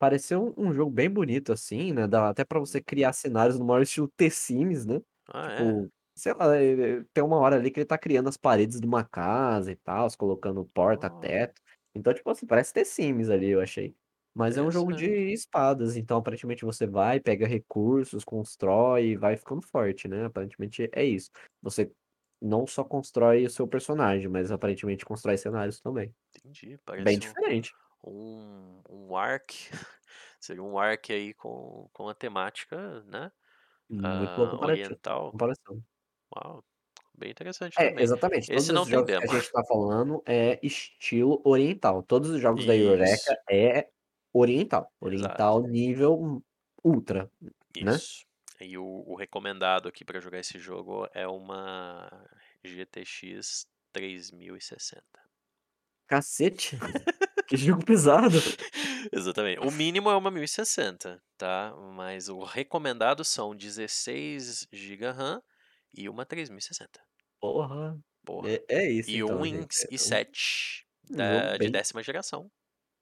Pareceu um jogo bem bonito, assim, né, dá até pra você Uhum. criar cenários no maior estilo The Sims, né, Ah, é? tipo, sei lá, eh tem uma hora ali que ele tá criando as paredes de uma casa e tals, colocando porta, Oh. teto, então, tipo assim, parece The Sims ali, eu achei. Mas é um jogo de espadas, então aparentemente você vai, pega recursos, constrói e vai ficando forte, né, aparentemente é isso. Você não só constrói o seu personagem, mas aparentemente constrói cenários também. Entendi, Bem parece um diferente. um um Ark, seria um Ark aí com com a temática, né, Muito comparati oriental. comparação. Uau, bem interessante É, também. exatamente, todos Esse não esses tem jogos que a demo. gente tá falando é estilo oriental, todos os jogos da Isso. Eureka é oriental, Exato. oriental nível ultra, né. E o o recomendado aqui pra jogar esse jogo é uma GTX 3060. Cacete, que jogo pesado. Exatamente, o mínimo é uma 1060, tá, mas o recomendado são 16 giga RAM e uma 3060. Porra, Porra. é é isso E um então é um i7 um jogo da de 10ª geração.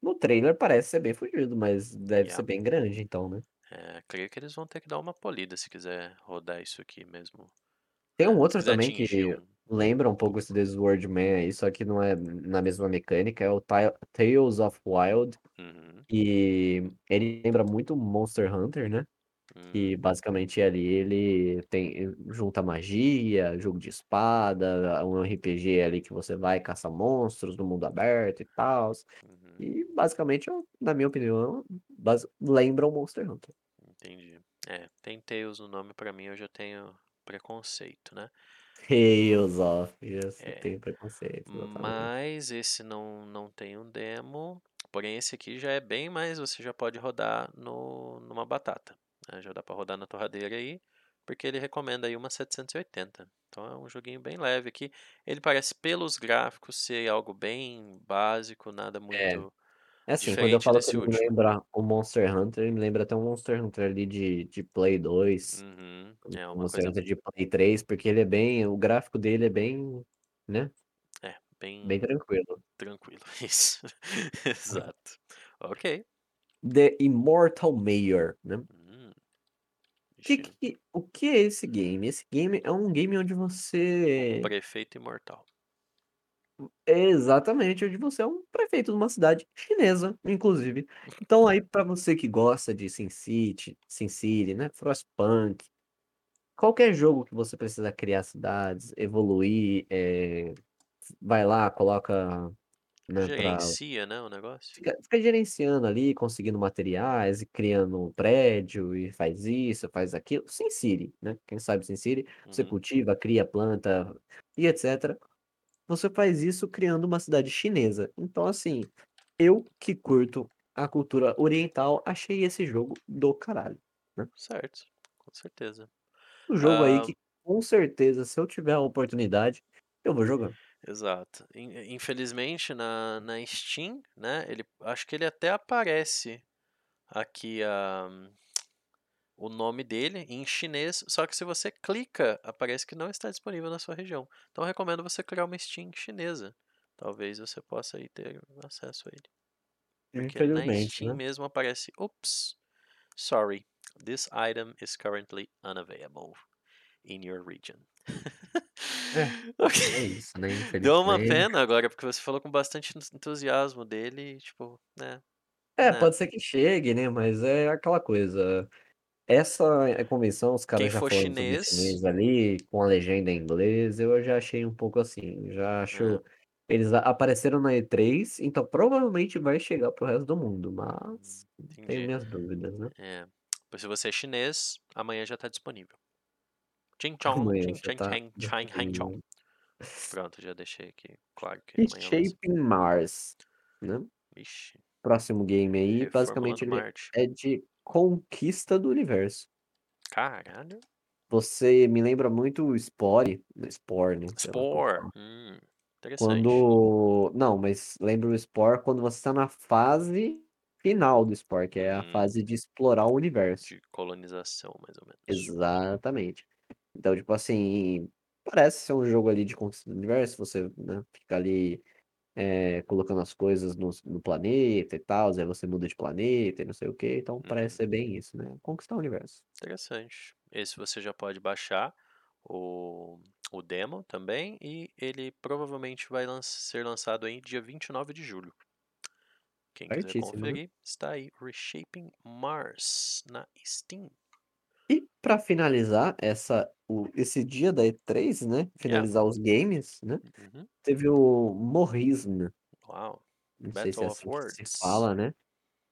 No trailer parece ser bem fodido, mas deve ser Yeah. bem grande então, né. É, creio que eles vão ter que dar uma polida se quiser rodar isso aqui mesmo, Tem um se outro também atingir que lembra um pouco esse The Sword Man aí, só que não é na mesma mecânica, é o Ta Tales of Wild, Uhum. e ele lembra muito Monster Hunter, né, Hum. que basicamente ali ele tem junta magia, jogo de espada, um RPG ali que você vai caçar monstros no mundo aberto e tals, Uhum. e basicamente na minha opinião, lembra o Monster Hunter. Entendi. É, tem Tales no nome pra mim eu já tenho preconceito, né. Tales of, isso, É. tenho preconceito, exatamente. Mas esse não não tem um demo, porém esse aqui já é bem mais você já pode rodar no numa batata, né, já dá pra rodar na torradeira aí, porque ele recomenda aí uma 780. Então é um joguinho bem leve aqui, ele parece pelos gráficos ser algo bem básico, nada É. muito É assim, quando eu falo que ele me último. lembra o Monster Hunter, ele me lembra até um Monster Hunter ali de de Play 2, Uhum. um É uma Monster coisa Hunter de Play 3, porque ele é bem o gráfico dele é bem, né É, bem bem tranquilo. tranquilo, isso, exato. Ok. The Immortal Mayor, né. Hum. Que que o que é esse game? Esse game é um game onde você Prefeito imortal. Exatamente, onde você é um prefeito de uma cidade chinesa, inclusive. Então aí pra você que gosta de SimCity SimCity, né, Frostpunk, qualquer jogo que você precisa criar cidades, evoluir, eh, vai lá, coloca, né, pra Gerencia, né, o negócio. fica fica gerenciando ali, conseguindo materiais e criando um prédio e faz isso, faz aquilo, SimCity, né, quem sabe SimCity, você Uhum. cultiva, cria planta e etcétera. Você faz isso criando uma cidade chinesa. Então assim, eu que curto a cultura oriental, achei esse jogo do caralho, né. Certo, com certeza. Um jogo aí Hã que com certeza se eu tiver a oportunidade, eu vou jogar. Exato. In infelizmente na na Steam, né, ele acho que ele até aparece aqui a o nome dele em chinês, só que se você clica, aparece que não está disponível na sua região. Então eu recomendo você criar uma Steam chinesa, talvez você possa aí ter acesso a ele. Porque na Infelizmente, Steam né. mesmo aparece: "Oops, sorry, this item is currently unavailable in your region". É, Ok. é isso, né, Deu uma pena agora, porque você falou com bastante entus entusiasmo dele tipo, né, É, né. pode ser que chegue, né, mas é aquela coisa, essa convenção os Quem caras já for falando tudo em chinês chinês ali, com a legenda em inglês, eu já achei um pouco assim, já É. acho eles apareceram na E3, então provavelmente vai chegar para o resto do mundo, mas tenho entendi. minhas dúvidas, né. É, pois se você é chinês, amanhã já tá disponível. Ching chong, já chang tá cheng, chang hang chong. Pronto, já deixei aqui claro que ser. Reshaping Mars, né. Vixe. Próximo game aí, basicamente ele Marte. é de conquista do universo. Caralho. Você me lembra muito o Spore, Spore, né, Spore, hum, interessante. Quando não, mas lembra o Spore quando você tá na fase final do Spore, que é a Uhum. fase de explorar o universo. De colonização, mais ou menos. Exatamente. Então, tipo assim, parece ser um jogo ali de conquista do universo, você, né, fica ali, eh, colocando as coisas nos no planeta e tals, aí você muda de planeta e não sei o quê, então parece Uhum. ser bem isso, né, conquistar o universo. Interessante. Esse você já pode baixar o o demo também e ele provavelmente vai lan ser lançado aí dia 29 de julho. Quem quiser Certíssimo, né. conferir, está aí Reshaping Mars na Steam. Pra finalizar essa o esse dia da E3, né, Yeah. finalizar os games, né, Uhum. teve o Morrisn. Uau. Não sei se é Battle assim que se fala, né,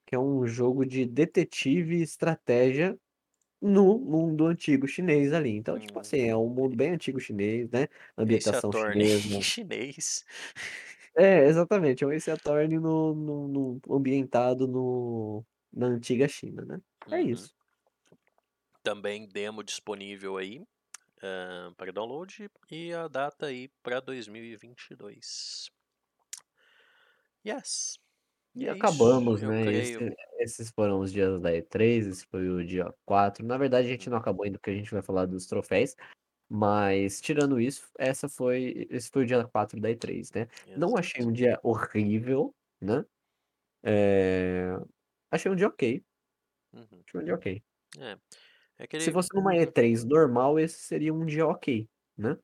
que é um jogo de detetive e estratégia no mundo antigo chinês ali. Então, tipo Hum. assim, é um mundo bem antigo chinês, né, Ace ambientação chinesa. chinês. É, exatamente, é um Ace Attorney no no no ambientado no na antiga China, né. É Uhum. isso. Também demo disponível aí, hã, para download e a data aí pra 2022. Yes. E E é isso, acabamos, eu né, esse esses foram os dias da E3, esse foi o dia 4. Na verdade, a gente não acabou ainda, porque a gente vai falar dos troféus, mas tirando isso, essa foi esse foi o dia 4 da E3, né. Não achei um dia horrível, né, eh, achei um dia ok. Uhum. Achei um dia ok. É, é Se aquele fosse numa uhum. E3 normal, esse seria um dia ok, né.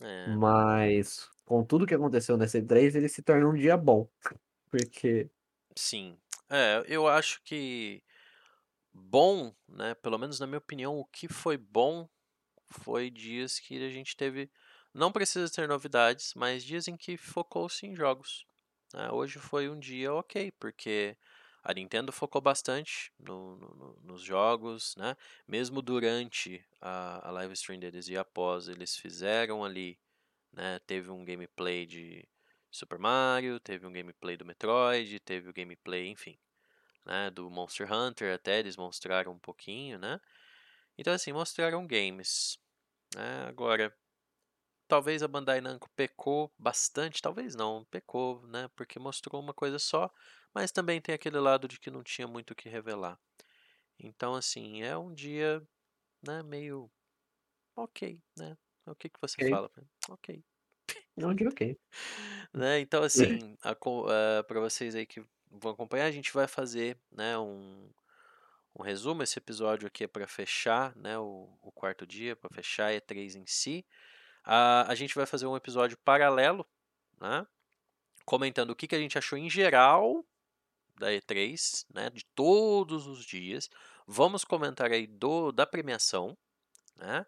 É. Mas com tudo que aconteceu nessa E3, ele se torna um dia bom, porque Sim. É, eu acho que bom, né, pelo menos na minha opinião, o que foi bom foi dias que a gente teve não precisa ter novidades, mas dias em que focou-se em jogos, né. Hoje foi um dia ok, porque a Nintendo focou bastante no no no nos jogos, né, mesmo durante a a live stream deles e após, eles fizeram ali, né, teve um gameplay de Super Mario, teve um gameplay do Metroid, teve o gameplay, enfim, né, do Monster Hunter até, eles mostraram um pouquinho, né. Então assim, mostraram games, né. Agora, talvez a Bandai Namco pecou bastante, talvez não, pecou, né, porque mostrou uma coisa só, mas também tem aquele lado de que não tinha muito o que revelar. Então assim, é um dia, né, meio ok, né. O que que você Ok. fala? Ok. É um dia ok. Né, então assim, co eh, pra vocês aí que vão acompanhar, a gente vai fazer, né, um um resumo, esse episódio aqui é pra fechar, né, o o 4º dia, pra fechar a E3 em si. Ah, a gente vai fazer um episódio paralelo, né, comentando o que que a gente achou em geral da E3, né, de todos os dias. Vamos comentar aí do da premiação, né,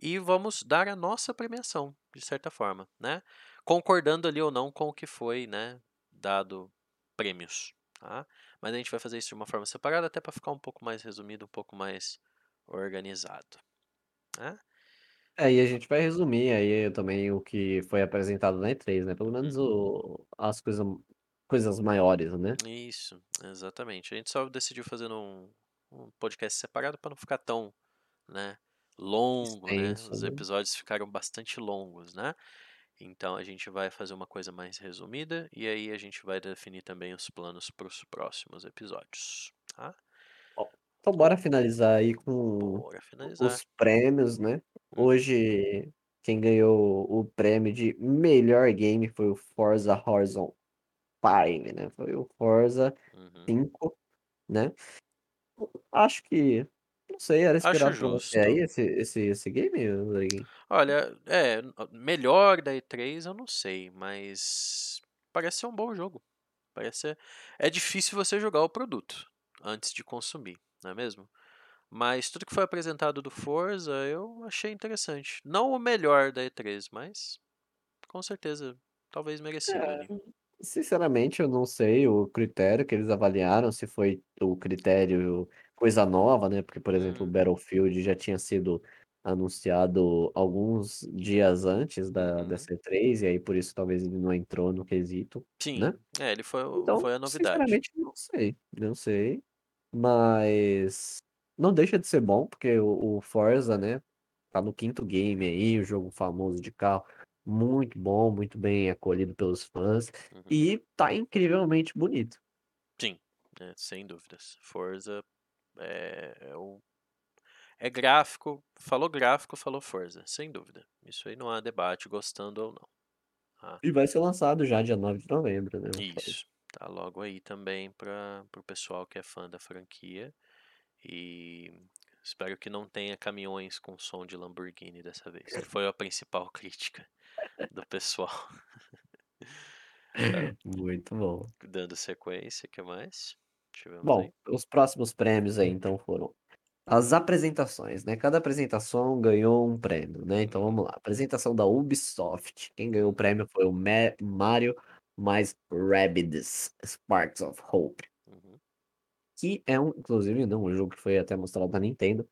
e vamos dar a nossa premiação, de certa forma, né, concordando ali ou não com o que foi, né, dado prêmios, tá. Mas a gente vai fazer isso de uma forma separada, até pra ficar um pouco mais resumido, um pouco mais organizado, né. É, e a gente vai resumir aí também o que foi apresentado na E3, né, pelo menos Uhum. o as coisa coisas maiores, né. Isso, exatamente. A gente só decidiu fazer num um podcast separado pra não ficar tão, né, longo, né, Extenso, os né. episódios ficaram bastante longos, né. Então a gente vai fazer uma coisa mais resumida, e aí a gente vai definir também os planos para os próximos episódios, tá. Então Então bora finalizar aí com Bora finalizar. os prêmios, né. Hoje, quem ganhou o prêmio de melhor game foi o Forza Horizon 5, né, foi o Forza Uhum. 5, né. Acho que, não sei, era esperado pra você aí esse esse esse game, Rodriguinho? Olha, é, melhor da E3 eu não sei, mas parece ser um bom jogo. Parece ser é difícil você jogar o produto, antes de consumir, não é mesmo? Mas tudo que foi apresentado do Forza eu achei interessante. Não o melhor da E3, mas com certeza, talvez merecido É, sinceramente eu não sei o critério que eles avaliaram, se foi o critério coisa nova, né, porque, por exemplo, o Hum. Battlefield já tinha sido anunciado alguns dias antes da Uhum. dessa E3, e aí por isso talvez ele não entrou no quesito, né. Sim, é, ele foi Então, foi a novidade. sinceramente não sei, não sei, mas não deixa de ser bom, porque o o Forza, né, tá no 5º game aí, o jogo famoso de carro, muito bom, muito bem acolhido pelos fãs, Uhum. e tá incrivelmente bonito. Sim, é, sem dúvidas. Forza é é o é gráfico, falou gráfico, falou Forza, sem dúvida. Isso aí não há debate, gostando ou não, tá. E vai ser lançado já dia 9 de novembro, né. Isso, tá logo aí também para o pessoal que é fã da franquia, e espero que não tenha caminhões com som de Lamborghini dessa vez, que foi a principal crítica do pessoal. Muito bom. Dando sequência, que mais tivemos Bom, aí? os próximos prêmios aí então foram As apresentações, né, cada apresentação ganhou um prêmio, né, então Uhum. vamos lá, apresentação da Ubisoft, quem ganhou o prêmio foi o Ma Mario mais Rabbids Sparks of Hope. Que é um inclusive, né, um jogo que foi até mostrado na Nintendo.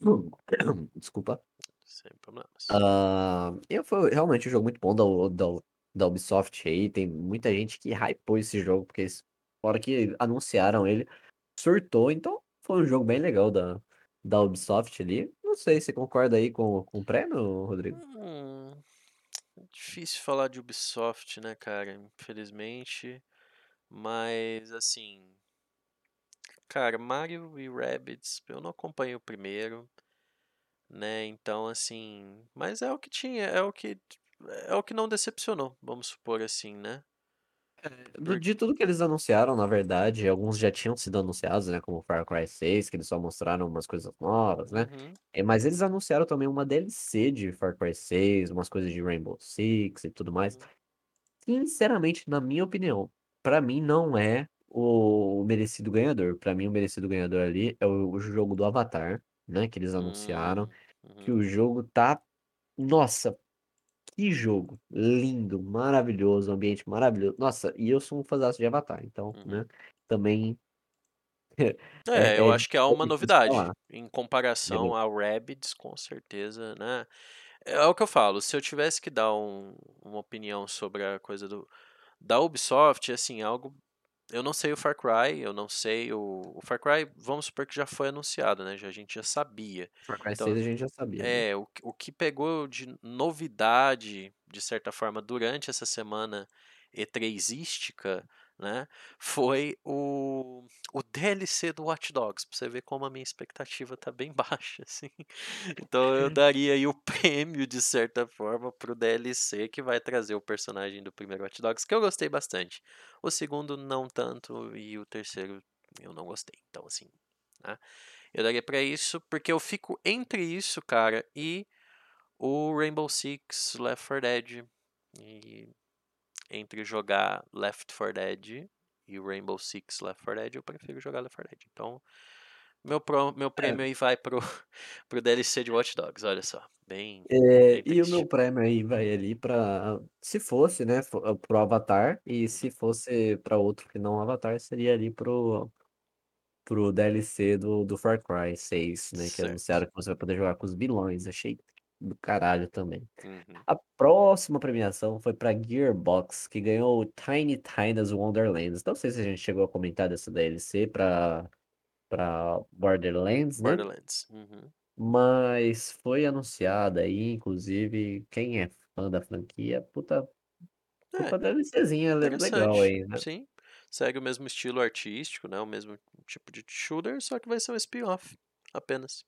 Desculpa. Sem problemas. Hã, e foi realmente um jogo muito bom da da da Ubisoft aí, tem muita gente que hypou esse jogo, porque hora que anunciaram ele, surtou, então foi um jogo bem legal da da Ubisoft ali. Não sei, você concorda aí com com o prêmio, Rodrigo? Hum, é difícil falar de Ubisoft, né, cara, infelizmente, mas assim cara, Mario e Rabbids, eu não acompanhei o primeiro, né, então assim, mas é o que tinha, é o que é o que não decepcionou, vamos supor assim, né. É, do de tudo que eles anunciaram, na verdade, alguns já tinham sido anunciados, né, como Far Cry 6, que eles só mostraram umas coisas novas, né, Uhum. eh, mas eles anunciaram também uma DLC de Far Cry 6, umas coisas de Rainbow Six e tudo mais. Uhum. Sinceramente, na minha opinião, pra mim não é o merecido ganhador, pra mim o merecido ganhador ali é o o jogo do Avatar, né, que eles anunciaram, Hum, que uhum. o jogo tá nossa, que jogo lindo, maravilhoso, ambiente maravilhoso. Nossa, e eu sou um fãzaço de Avatar, então, Uhum. né, também É, é eu é acho que é é uma novidade, em comparação a Rabbids, com certeza, né. É o que eu falo, se eu tivesse que dar um uma opinião sobre a coisa do da Ubisoft, assim, algo eu não sei o Far Cry, eu não sei o o Far Cry, vamos supor que já foi anunciado, né, já a gente já sabia. Far Cry Então 6 a gente já sabia, né. é, o que o que pegou de novidade, de certa forma, durante essa semana E3ística, né, foi o o DLC do Watch Dogs, pra você ver como a minha expectativa tá bem baixa, assim. Então eu daria aí o prêmio, de certa forma, para o DLC que vai trazer o personagem do primeiro Watch Dogs, que eu gostei bastante. O segundo não tanto e o terceiro eu não gostei. Então assim, né, eu daria pra isso, porque eu fico entre isso, cara, e o Rainbow Six Left 4 Dead. E entre jogar Left 4 Dead e o Rainbow Six Left 4 Dead, eu prefiro jogar Left 4 Dead. Então, meu pro meu prêmio É. aí vai para o para o DLC de Watch Dogs, olha só, bem É, bem e o meu prêmio aí vai ali pra se fosse, né, fo para o Avatar, e se fosse pra outro que não Avatar, seria ali para o para o DLC do do Far Cry 6, né, que Certo. anunciaram que você vai poder jogar com os vilões, achei do caralho também. Uhum. A próxima premiação foi pra Gearbox, que ganhou o Tiny Tina's Wonderlands, não sei se a gente chegou a comentar dessa DLC pra pra Borderlands, né. Borderlands, uhum. Mas foi anunciada aí, inclusive, quem é fã da franquia, puta É, puta DLCzinha le legal aí, né. sim. Segue o mesmo estilo artístico, né, o mesmo tipo de shooter, só que vai ser um spin-off, apenas.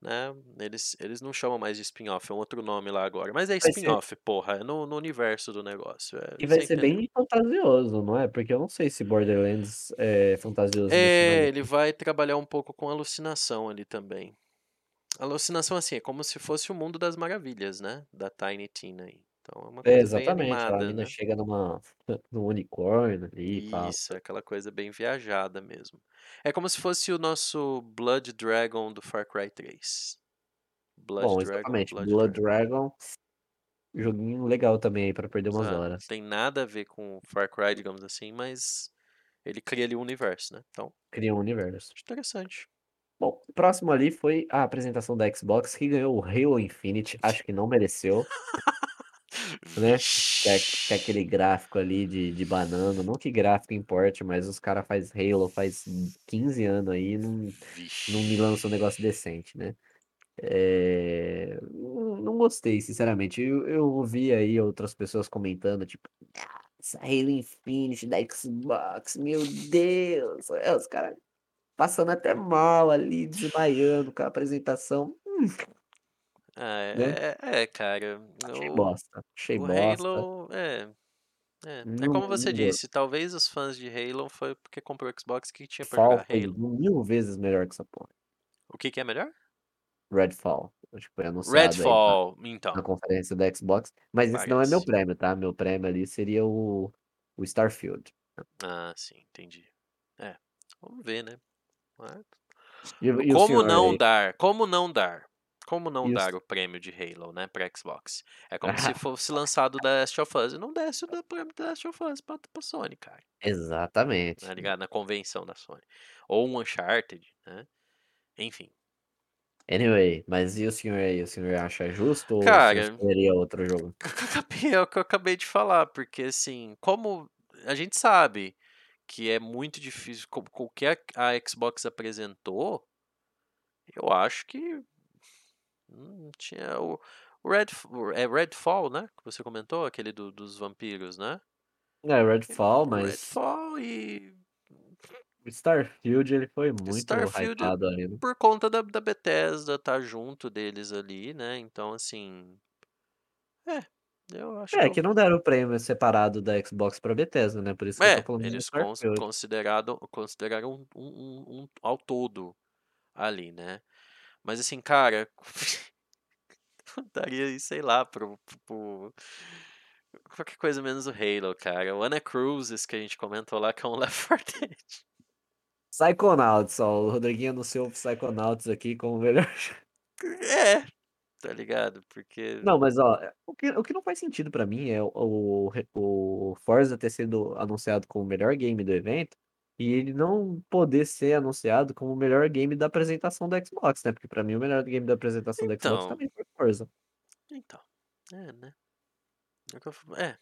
Né, eles eles não chamam mais de spin-off, é um outro nome lá agora, mas é spin-off, porra, é no no universo do negócio, é, E vai ser entendeu. bem fantasioso, não é, porque eu não sei se Borderlands é fantasioso É, ele vai trabalhar um pouco com alucinação ali também. Alucinação, assim, é como se fosse o mundo das maravilhas, né, da Tiny Tina aí. Então é uma É, coisa bem exatamente, a animada, mina né. chega numa num unicórnio ali e tal. Isso, é aquela coisa bem viajada mesmo. É como se fosse o nosso Blood Dragon do Far Cry 3. Blood Bom, Dragon, exatamente, Blood Blood Dragon. Dragon, joguinho legal também aí pra perder umas Exato, horas. tem nada a ver com Far Cry, digamos assim, mas ele cria ali um universo, né, então Cria um universo. interessante. Bom, próximo ali foi a apresentação da Xbox, que ganhou o Halo Infinite, acho que não mereceu. Né, que é que é aquele gráfico ali de de banana, não que gráfico importe, mas os cara faz Halo faz 15 ano aí e não não me lança um negócio decente, né. Eh, não gostei sinceramente, eu eu ouvi aí outras pessoas comentando tipo: "Nossa, Halo Infinite da Xbox, meu Deus", é, os cara passando até mal ali, desmaiando com a apresentação, hum. Ah, Né. é é é, cara, Achei o bosta, achei o bosta. Halo é, é. É Não como você não disse, talvez os fãs de Halo foi porque comprou o Xbox que tinha pra jogar Fall foi Halo. 1000 vezes melhor que essa porra. O que que é melhor? Redfall, acho que foi anunciado aí na Redfall, na então. conferência da Xbox, mas esse não é meu Parece. prêmio, tá, meu prêmio ali seria o o Starfield. Ah, sim, entendi. É, vamos ver, né. E, e o Como senhor não aí? dar? Como não dar? Como não E o dar o prêmio de Halo, né, pra Xbox? É como se fosse lançado o The Last of Us e não desse o prêmio The Last of Us pra, pra Sony, cara. Exatamente. Tá ligado? Na convenção da Sony. Ou um Uncharted, né? Enfim. Anyway, mas e o senhor aí? O senhor acha justo ou Cara, escolheria outro jogo? é o que eu acabei de falar, porque assim, como a gente sabe que é muito difícil, como qualquer a Xbox apresentou, eu acho que hum, tinha o o Red, é Redfall, né? Que você comentou, aquele do- dos vampiros, né? É, Redfall, mas Redfall e Starfield ele foi muito Starfield hypado ali, né? por conta da, da Bethesda tá junto deles ali, né? Então, assim. É, eu acho que É, eu. que não deram o prêmio separado da Xbox pra Bethesda, né? Por isso que eu tô É, falando do eles cons- considerado, consideraram um, um- um ao todo ali, né? Mas assim, cara, eu daria, sei lá, pro, pro- qualquer coisa menos o Halo, cara. O Ana Cruises que a gente comentou lá, que é um Left 4 Dead. Psychonauts, ó. O Rodriguinho anunciou o Psychonauts aqui como o melhor. É, tá ligado? Porque. Não, mas ó, o que, o que não faz sentido pra mim é o, o, o Forza ter sido anunciado como o melhor game do evento e ele não poder ser anunciado como o melhor game da apresentação da Xbox, né? Porque pra mim o melhor game da apresentação da Xbox Então. também foi Forza. Então. É, né? É, f- é,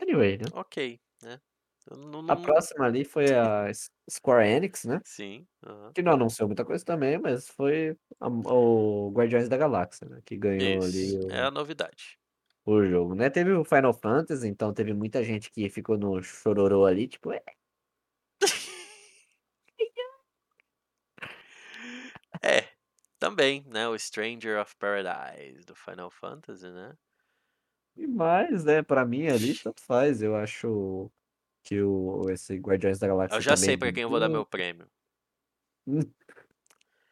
Anyway, né? ok, né? Eu não, A não- próxima ali foi a Square Enix, né? Sim. aham. Que não anunciou muita coisa também, mas foi a- o Guardiões da Galáxia, né? Que ganhou ali Isso. o, É a novidade. O jogo, né? Teve o Final Fantasy, então teve muita gente que ficou no chororô ali, tipo, é, É, também, né? O Stranger of Paradise do Final Fantasy, né? mas, né, pra mim ali, tanto faz. Eu acho que o, esse Guardiões da Eu Galáxia já também sei é pra quem eu vou dar meu prêmio.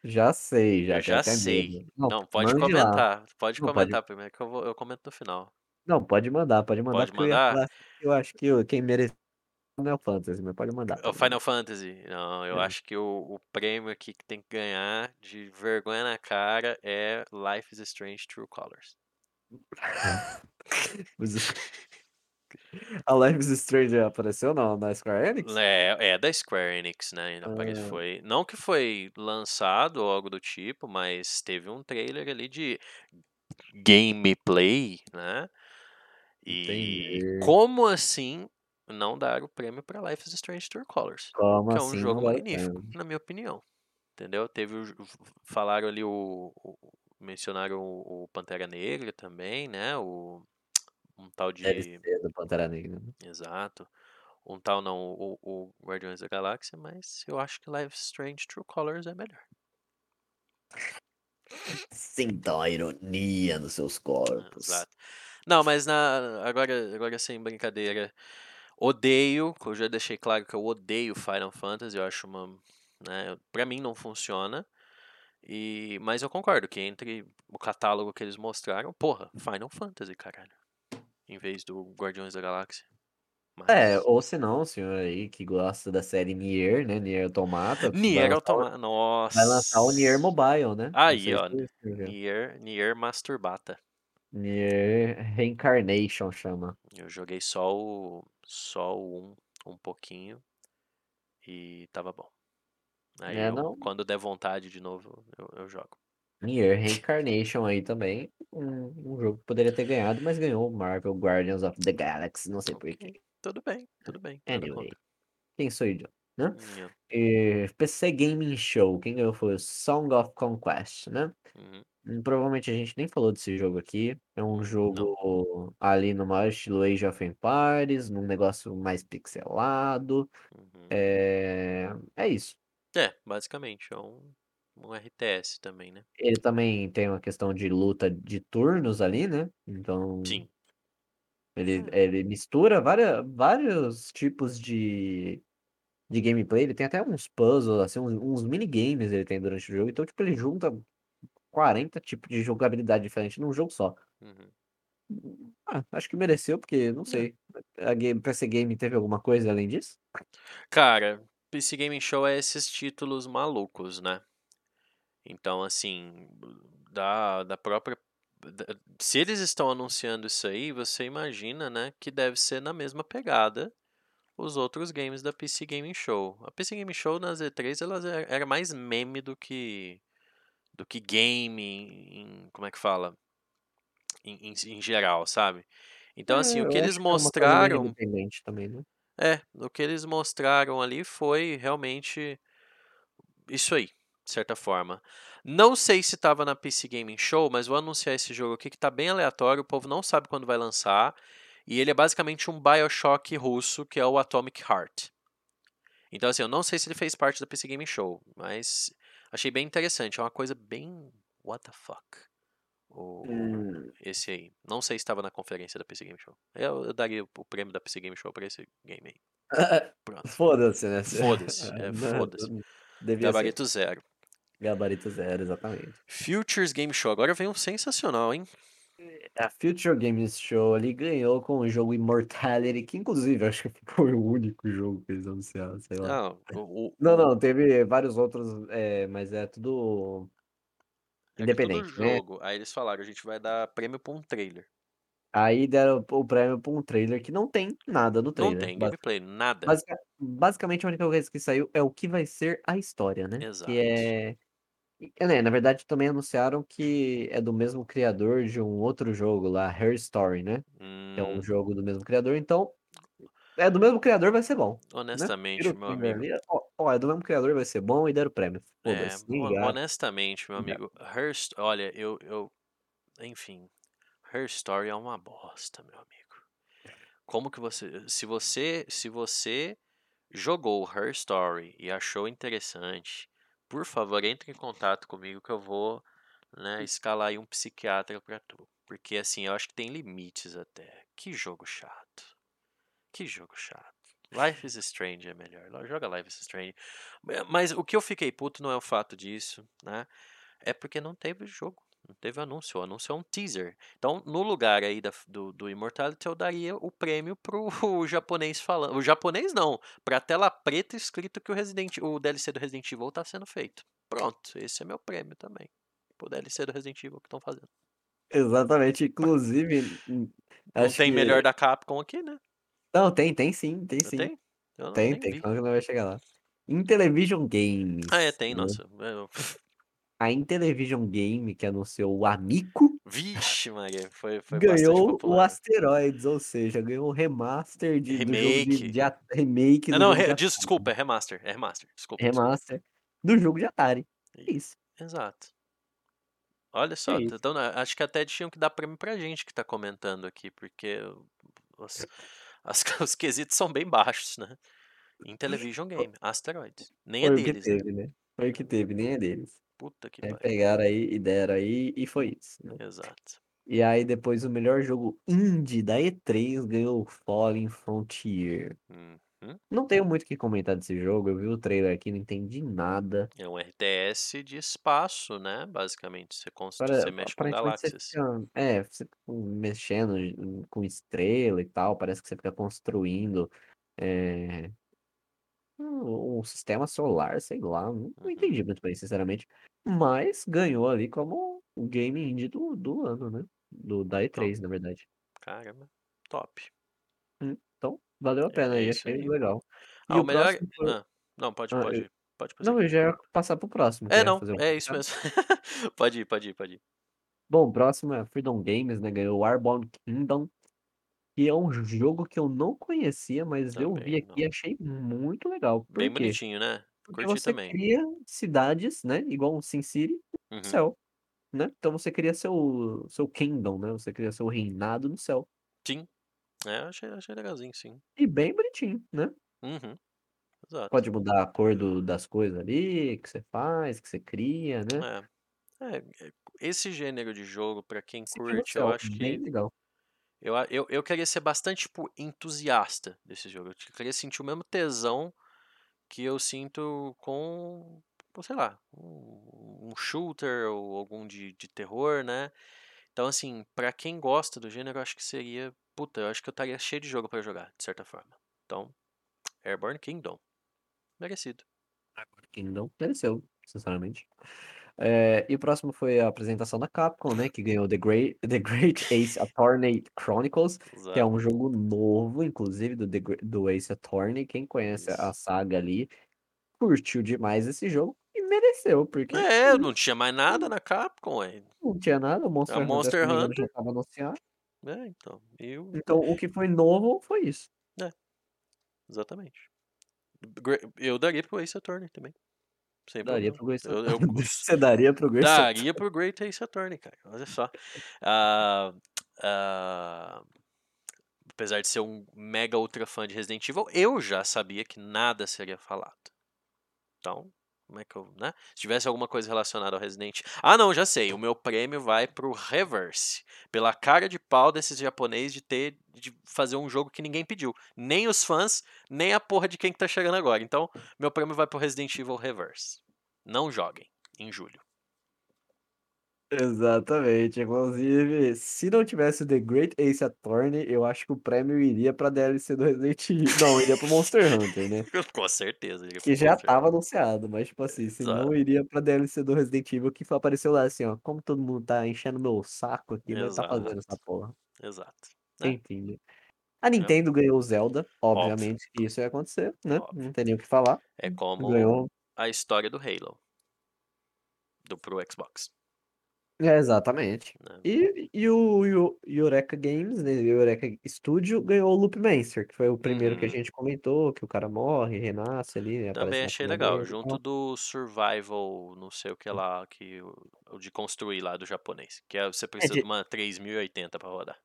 Já sei, já Eu já sei. Não, Não, pode mande lá. comentar. Pode Não, pode, comentar primeiro que eu, vou, eu comento no final. não, pode mandar, pode mandar, Pode porque eu mandar? falar assim, eu acho que eu- quem merece é o Final Fantasy, mas pode mandar, O pode Final mandar. Fantasy. Não, eu É. acho que o, o prêmio aqui que tem que ganhar de vergonha na cara é Life is Strange True Colors. A Life is Strange apareceu não, na Square Enix? É, é da Square Enix, né? Ah. Foi, não que foi lançado ou algo do tipo, mas teve um trailer ali de gameplay, né? E Entendi. como assim não dar o prêmio para Life is Strange True Colors? Como Que é um assim jogo magnífico, na minha opinião. Entendeu? Teve falaram ali o, o- mencionaram o, o Pantera Negra também, né? O um tal de do Pantera Negra. né? Exato. Um tal não, o, o Guardiões da Galáxia, mas eu acho que Life Strange True Colors é melhor. Sintam a ironia nos seus corpos. Exato. Não, mas na, agora, agora sem brincadeira, odeio, eu já deixei claro que eu odeio Final Fantasy, eu acho uma, né, pra mim não funciona. E, mas eu concordo que entre o catálogo que eles mostraram, porra, Final Fantasy, caralho. Em vez do Guardiões da Galáxia. É, Mas ou se não, o senhor aí que gosta da série Nier, né? Nier Automata, Nier Automata, vai lançar o Nier nossa. Mobile, né? Aí, ó. Nier, Nier Masturbata. Nier Reincarnation chama. Eu joguei só o só o 1 um pouquinho e tava bom. Aí É, eu, não. quando der vontade de novo, eu, eu jogo. Nier Reincarnation aí também. Um, um jogo que poderia ter ganhado, mas ganhou o Marvel Guardians of the Galaxy, não sei porquê. Tudo bem, tudo bem, Anyway, quem sou eu, né? E PC Gaming Show, quem ganhou foi o Song of Conquest, né? uhum, Hum, Provavelmente a gente nem falou desse jogo aqui. É um Não. jogo ali no maior estilo Age of Empires, num negócio mais pixelado. uhum. É, é isso. É, basicamente, é um, um RTS também, né? Ele também tem uma questão de luta de turnos ali, né? Então Sim. ele, É. ele mistura várias, vários tipos de, de gameplay. Ele tem até uns puzzles, assim, uns, uns minigames ele tem durante o jogo. Então, tipo, ele junta 40 tipos de jogabilidade diferente num jogo só. Uhum. Ah, acho que mereceu, porque não É. sei. A game, PC Game teve alguma coisa além disso? Cara, PC Gaming Show é esses títulos malucos, né? Então, assim, da, da própria. da- se eles estão anunciando isso aí, você imagina, né, que deve ser na mesma pegada os outros games da PC Gaming Show. A PC Gaming Show nas E3 ela era- mais meme do que do que game, em, como é que fala? Em, em, em geral, sabe? Então, É, assim, o que eles que é mostraram, independente também, né? é, o que eles mostraram ali foi realmente isso aí, de certa forma. Não sei se estava na PC Gaming Show, mas vou anunciar esse jogo aqui que tá bem aleatório, o povo não sabe quando vai lançar. E ele é basicamente um BioShock russo, que é o Atomic Heart. Então, assim, eu não sei se ele fez parte da PC Gaming Show, mas achei bem interessante. É uma coisa bem. What the fuck? O, Hum, esse aí. Não sei se estava na conferência da PC Game Show. Eu, eu daria o, prêmio da PC Game Show pra esse game aí. Pronto. Foda-se, né? Foda-se, é, foda-se. Devia Gabarito zero. Gabarito zero, exatamente. Futures Game Show. Agora vem um sensacional, hein? A Future Games Show ali ganhou com o jogo Immortality, que inclusive acho que foi o único jogo que eles anunciaram, sei lá. Não, o, Não, não, teve vários outros, é, mas é tudo é todo independente, né? jogo. Aí eles falaram, a gente vai dar prêmio pra um trailer. Aí deram o prêmio pra um trailer que não tem nada no Não trailer. tem Bas- gameplay, nada. basica- basicamente, a única coisa que saiu é o que vai ser a história, né? Exato. Que é. E, né, na verdade, também anunciaram que é do mesmo criador de um outro jogo lá, Her Story, né? Que é um Hum, jogo do mesmo criador, então. É do mesmo criador, vai ser bom. Né? honestamente, o meu amigo. ali, ó, ó, é do mesmo criador, vai ser bom e deram o prêmio. É, hon- ligaram. honestamente, meu amigo, Her, olha, eu, eu, enfim, Her Story é uma bosta, meu amigo. Como que você, se você, se você jogou Her Story e achou interessante, por favor, entre em contato comigo que eu vou, né, escalar aí um psiquiatra pra tu, porque assim, eu acho que tem limites até. Que jogo chato. Que jogo chato. Life is Strange é melhor. Joga Life is Strange. Mas o que eu fiquei puto não é o fato disso, né? É porque não teve jogo. Não teve anúncio. O anúncio é um teaser. Então, no lugar aí da- do, do Immortality, eu daria o prêmio pro japonês falando. O japonês não. Pra tela preta escrito que o, Resident, o DLC do Resident Evil tá sendo feito. Pronto. Esse é meu prêmio também. Pro DLC do Resident Evil que estão fazendo. Exatamente, inclusive. hum, Não Acho tem que. melhor da Capcom aqui, né? Não, tem, tem sim, tem sim. tem? Tem, vi. claro que não vai chegar lá. Intellivision Games. Ah, é, tem, né? nossa. Eu- A Intellivision Game, que anunciou o Amico, Vixe, Maria, foi, foi ganhou o. Asteroids, ou seja, ganhou o remaster de, do jogo de, Remake. de a- remake Ah, não, de re- des- desculpa, é remaster, é remaster. Desculpa, desculpa. Remaster do jogo de Atari. É isso. Exato. Olha só, É tá dando- acho que até tinham que dar prêmio pra gente que tá comentando aqui, porque os, as- os quesitos são bem baixos, né? Intellivision Game, Asteroids. Nem é Foi que deles, né? teve, né? Foi o que teve, nem é deles. Puta que É, pariu. pegaram aí e deram aí e foi isso. né? Exato. E aí depois o melhor jogo indie da E3 ganhou Fallen Frontier. Uhum. Não tenho muito o que comentar desse jogo, eu vi o trailer aqui, não entendi nada. É um RTS de espaço, né? Basicamente, você, constru... Para- você mexe com galáxias. fica, é, você fica mexendo com estrela e tal, parece que você fica construindo é, um, um sistema solar, sei lá, não, não Uhum. entendi muito bem, sinceramente. Mas ganhou ali como o game indie do, do ano, né? Do, da E3, na verdade. Caramba, top. Hum, Então, valeu a É, pena é aí, achei aí. legal. E Ah, o o melhor. próximo foi. Ah, não, pode, Ah, pode, eu- pode Não, eu já ia passar pro próximo, É, não, um é isso mesmo. pode ir, pode ir, pode ir. Bom, o próximo é Freedom Games, né? Ganhou o Warborn Kingdom, que é um jogo que eu não conhecia, mas eu vi Também aqui não. e achei muito legal. Por Bem quê? bonitinho, né? Porque Curti você também. cria cidades, né? Igual um SimCity no Uhum. céu, né? Então você cria seu, seu kingdom, né? Você cria seu reinado no céu. Sim. É, achei, achei legalzinho, sim. E bem bonitinho, né? Uhum. Exato. Pode mudar a cor do- das coisas ali, que você faz, que você cria, né? É. É, é, esse gênero de jogo, pra quem Se vê no curte, eu acho que. legal. Eu, eu, eu queria ser bastante, tipo, entusiasta desse jogo. Eu queria sentir o mesmo tesão que eu sinto com, sei lá, um, shooter ou algum de, de terror, né? Então, assim, pra quem gosta do gênero, eu acho que seria. Puta, eu acho que eu estaria cheio de jogo pra jogar, de certa forma. Então, Airborne Kingdom. merecido. Kingdom mereceu, sinceramente. É, e o próximo foi a apresentação da Capcom, né? Que ganhou The Great, The Great Ace Attorney Chronicles, que é Exato. um jogo novo, inclusive, do, The, do Ace Attorney. Quem conhece a Isso. saga ali curtiu demais esse jogo e mereceu, porque É, não tinha mais nada na Capcom, ué. não tinha nada. O A Monster Hunter, Monster me engano, já Hunter, estava anunciado. né, então. Eu, Então, o que foi novo foi isso. exatamente. Gre- Eu daria pro Ace Attorney também. Sem Daria problema. pro Great Eu, eu Você daria pro Great daria pro Great Ace Attorney, cara. Olha só. Ah, ah, apesar de ser um mega ultra fã de Resident Evil, eu já sabia que nada seria falado. Então, como é que eu, né? Se tivesse alguma coisa relacionada ao Resident Ah, não, já sei. O meu prêmio vai pro Reverse. Pela cara de pau desses japoneses de ter de fazer um jogo que ninguém pediu. Nem os fãs, nem a porra de quem que tá chegando agora. Então, meu prêmio vai pro Resident Evil Reverse. Não joguem em julho. Exatamente. Inclusive, se não tivesse The Great Ace Attorney, eu acho que o prêmio iria pra DLC do Resident Evil. Não, iria pro Monster Hunter, né? Com certeza. Que já Monster tava anunciado, mas tipo assim, se não iria pra DLC do Resident Evil, que foi- apareceu lá assim, ó. Como todo mundo tá enchendo meu saco aqui, vai tá fazendo essa porra. Exato. Né? Enfim, né? A Nintendo ganhou o Zelda, Óbvio. obviamente que isso ia acontecer, né? Óbvio. Não tem nem o que falar. É como Ganhou. a história do Halo. Do pro Xbox. É, exatamente. Né? E, e o, e o Eureka Games, né, o Eureka Studio, ganhou o Loopmancer, que foi o primeiro que a Uhum. gente comentou, que o cara morre, renasce ali, aparece Também achei legal, dele junto do Survival, não sei o que lá, que o de construir lá do japonês, que é, você É, precisa de de, uma 3080 pra rodar.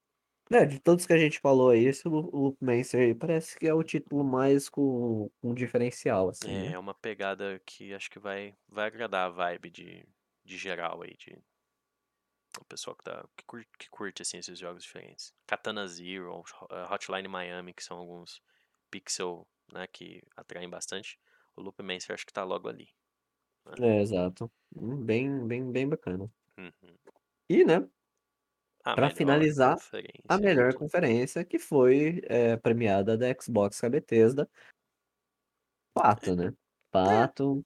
né, de todos que a gente falou aí, esse Loopmancer aí parece que é o título mais com, com diferencial, assim, É, né? é uma pegada que acho que vai, vai agradar a vibe de, de geral aí, de o pessoal que, tá, que, curte, que curte assim, esses jogos diferentes. Katana Zero, Ho- Hotline Miami, que são alguns pixel né, que atraem bastante. O Loopmancer acho que tá logo ali. É, exato. Hum, Bem, bem, bem bacana. Uhum. E, né, A pra melhor finalizar, a melhor conferência, que foi é, premiada da Xbox com a Bethesda, Pato, né? Pato, o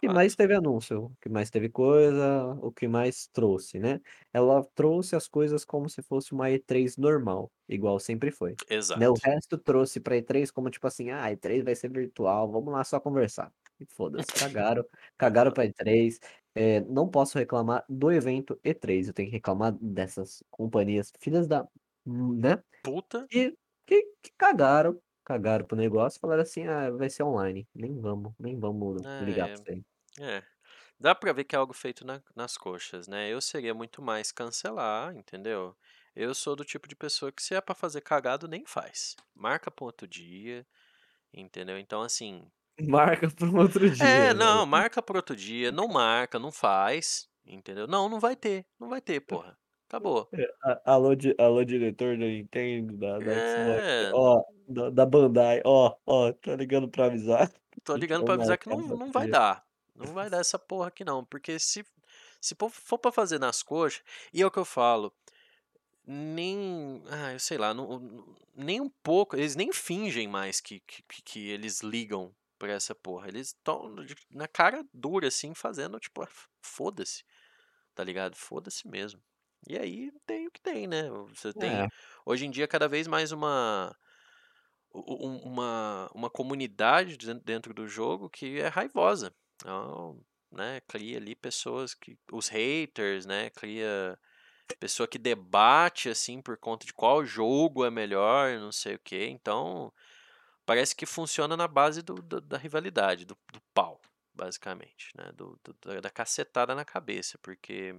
que mais teve anúncio, o que mais teve coisa, o que mais trouxe, né? Ela trouxe as coisas como se fosse uma E3 normal, igual sempre foi. Né? O Exato. resto trouxe pra E3 como tipo assim, ah, E3 vai ser virtual, vamos lá só conversar. E foda-se, cagaram, cagaram pra E3. É, não posso reclamar do evento E3, eu tenho que reclamar dessas companhias filhas da, né? Puta. que, que, que cagaram, cagaram pro negócio, falaram assim, ah, vai ser online, nem vamos, nem vamos ligar É, pra isso aí. É. Dá pra ver que é algo feito na- nas coxas, né? Eu seria muito mais cancelar, entendeu? Eu sou do tipo de pessoa que se é pra fazer cagado, nem faz. Marca pra outro dia, entendeu? Então, assim. Marca para um outro dia. É, né? não, marca pra outro dia. Não marca, não faz, entendeu? Não, não vai ter. Não vai ter, porra. Acabou. É, a- alô, di- alô, diretor da Nintendo, da, da Xbox, É, ó, da, da Bandai, ó, ó, tá ligando pra avisar. tô ligando pra Vamos avisar que não, pra não vai ter. dar. Não vai dar essa porra aqui não. Porque se, se for pra fazer nas coxas, e é o que eu falo, nem. Ah, eu sei lá, não- nem um pouco. Eles nem fingem mais que, que, que- eles ligam pra essa porra. Eles estão na cara dura, assim, fazendo, tipo, ah, foda-se. Tá ligado? Foda-se mesmo. E aí tem o que tem, né? Você tem. É, Hoje em dia, cada vez mais uma. um- Uma, uma comunidade den- dentro do jogo que é raivosa. Então, né, cria ali pessoas que. Os haters, né? Cria pessoa que debate assim por conta de qual jogo é melhor, não sei o que. Então, parece que funciona na base do, do- da rivalidade, do, do pau, basicamente, né? Do, da- da cacetada na cabeça, porque,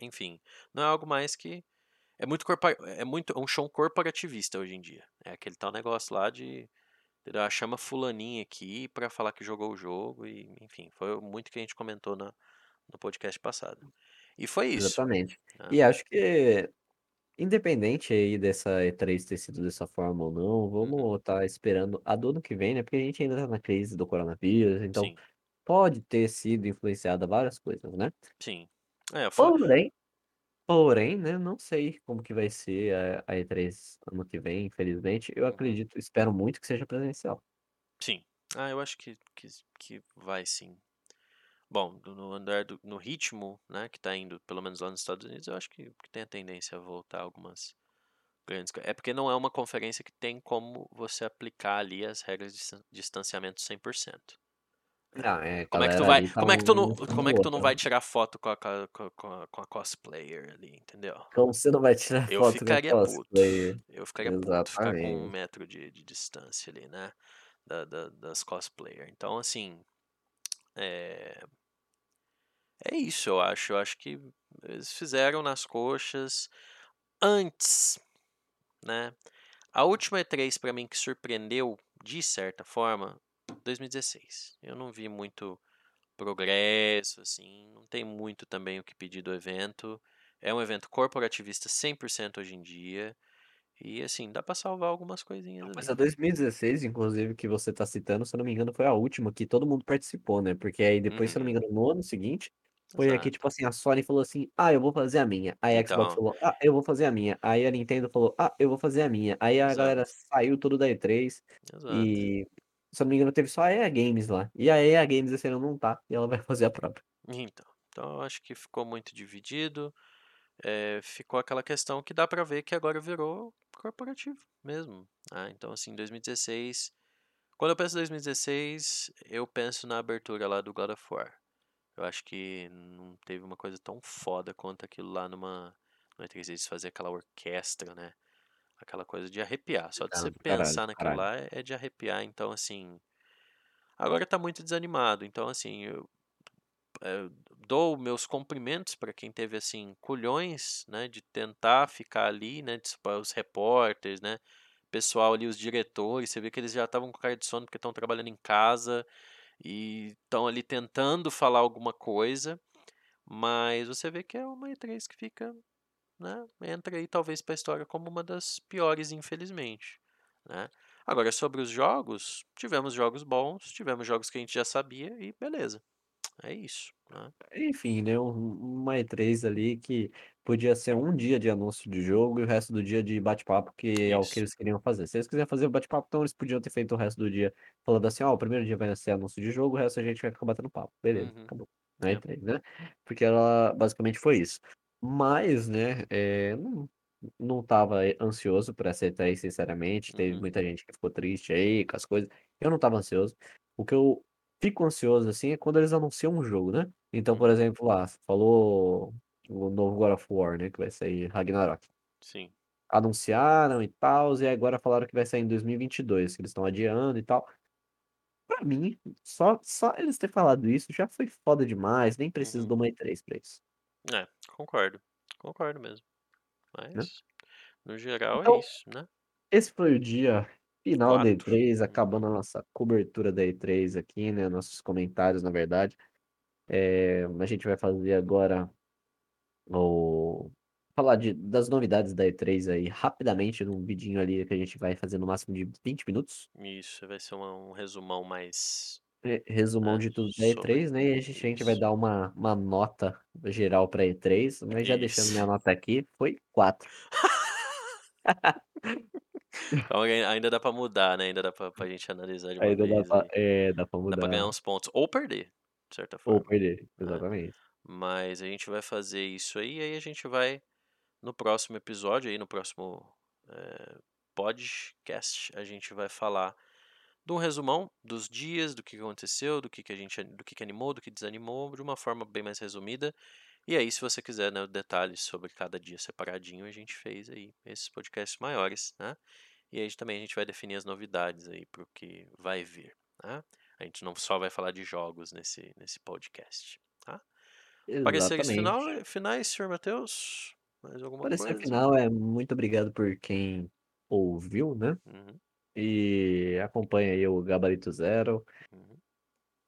enfim, não é algo mais que é muito corpa, é muito é um chão corporativista hoje em dia. É aquele tal negócio lá de entendeu? Ah, chama fulaninha aqui pra falar que jogou o jogo e, enfim, foi muito que a gente comentou na, no podcast passado. E foi isso. exatamente. né? E acho que, independente aí dessa E3 ter sido dessa forma ou não, Uhum. vamos estar esperando a do ano que vem, né? Porque a gente ainda tá na crise do coronavírus, então Sim, pode ter sido influenciada várias coisas, né? sim. É, foi, Porém, porém, né, não sei como que vai ser a, a E3 ano que vem, infelizmente. Eu Uhum. acredito, espero muito que seja presencial. Sim. Ah, eu acho que, que, que vai sim. Bom, do- no andar do, no ritmo, né, que tá indo, pelo menos lá nos Estados Unidos, eu acho que, que tem a tendência a voltar algumas grandes. co- É porque não é uma conferência que tem como você aplicar ali as regras de distan- distanciamento 100%. Não, é, Como é que tu vai, tá como é que tu não, um como é que tu não outro, vai né. tirar foto com a, com a, com a- cosplayer ali, entendeu? Como você não vai tirar Eu foto com a ficaria puto. cosplayer? Eu ficaria puto ficar com um Exatamente. metro de, de distância ali, né? Da, da- das cosplayer. Então, assim, é, é isso, eu acho. Eu acho que eles fizeram nas coxas antes, né? A última E3 pra mim que surpreendeu de certa forma, 2016. Eu não vi muito progresso, assim, não tem muito também o que pedir do evento. É um evento corporativista 100% hoje em dia. E assim, dá pra salvar algumas coisinhas Mas ali. a 2016, inclusive, que você tá citando, se eu não me engano, foi a última que todo mundo participou, né? Porque aí depois, se eu não me Uhum, engano, no ano seguinte, foi aqui, tipo assim, a Sony falou assim, ah, eu vou fazer a minha. Aí a Xbox Então, falou, ah, eu vou fazer a minha. Aí a Nintendo falou, ah, eu vou fazer a minha. Aí a galera exato, saiu tudo da E3 exato. e, se não me engano, teve só a EA Games lá. E a EA Games esse ano não tá, e ela vai fazer a própria. Então, então acho que ficou muito dividido. É, ficou aquela questão que dá pra ver que agora virou corporativo mesmo. Ah, então, assim, 2016. Quando eu penso em 2016, eu penso na abertura lá do God of War. Eu acho que não teve uma coisa tão foda quanto aquilo lá numa. E3 eles faziam aquela orquestra, né? Aquela coisa de arrepiar. Só de você caralho, pensar naquilo caralho. lá é de arrepiar. Então, assim. Agora tá muito desanimado. Então, assim, eu eh, dou meus cumprimentos para quem teve assim culhões, né, de tentar ficar ali, né, de, os repórteres, né, pessoal ali, os diretores, você vê que eles já estavam com cara de sono porque estão trabalhando em casa e estão ali tentando falar alguma coisa, mas você vê que é uma E3 que fica, né, entra aí talvez para a história como uma das piores, infelizmente, né. Agora, sobre os jogos, tivemos jogos bons, tivemos jogos que a gente já sabia e beleza. É isso, né? Enfim, né? um- Uma E3 ali que podia ser um dia de anúncio de jogo e o resto do dia de bate-papo, que é o que Isso. eles queriam fazer. Se eles quiserem fazer o bate-papo, então eles podiam ter feito o resto do dia falando assim: ó, o primeiro dia vai ser anúncio de jogo, o resto a gente vai ficar batendo papo. Beleza, Uhum. acabou. Na É. E3, né? Porque ela basicamente foi isso. Mas, né, é, não, não tava ansioso por essa E3, sinceramente. Teve Uhum. muita gente que ficou triste aí com as coisas. Eu não tava ansioso. O que eu fico ansioso, assim, é quando eles anunciam um jogo, né? Então, por Uhum. exemplo, lá, falou o novo God of War, né? Que vai sair Ragnarok. Sim. Anunciaram e tal, e agora falaram que vai sair em 2022, que eles estão adiando e tal. Pra mim, só, só eles terem falado isso já foi foda demais, nem preciso Uhum. de uma E3 pra isso, É, concordo. Concordo mesmo. né? Mas, no geral, é Então, isso, né? esse foi o dia final da Quatro. E3, Uhum. acabando a nossa cobertura da E3 aqui, né? Nossos comentários, na verdade. É, a gente vai fazer agora o falar de, das novidades da E3 aí rapidamente num vidinho ali que a gente vai fazer no máximo de 20 minutos. Isso, vai ser uma- um resumão mais, Re- Resumão né, de tudo da sobre E3, né? E a gente, a gente vai isso. dar uma, uma nota geral pra E3, mas já deixando minha Isso. nota aqui, foi 4. Então ai- ainda dá pra mudar, né? Ainda dá pra, pra gente analisar de uma Ainda dá vez pra, aí. é, dá pra Dá pra ganhar mudar uns pontos. Ou perder, de certa ou forma. perder, né? exatamente. Mas a gente vai fazer isso aí, e aí a gente vai no próximo episódio, aí no próximo eh, podcast, a gente vai falar de um resumão dos dias, do que aconteceu, do que, que a gente do que, que animou, do que desanimou, de uma forma bem mais resumida. E aí, se você quiser né, detalhes sobre cada dia separadinho, a gente fez aí esses podcasts maiores, né? E aí também a gente vai definir as novidades aí para o que vai vir, né? A gente não só vai falar de jogos nesse, nesse podcast, tá? Pareceres final, Exatamente. finais, senhor Matheus? Mais alguma Parecer coisa? final é muito obrigado por quem ouviu, né? Uhum, E acompanha aí o Gabarito Zero. uhum.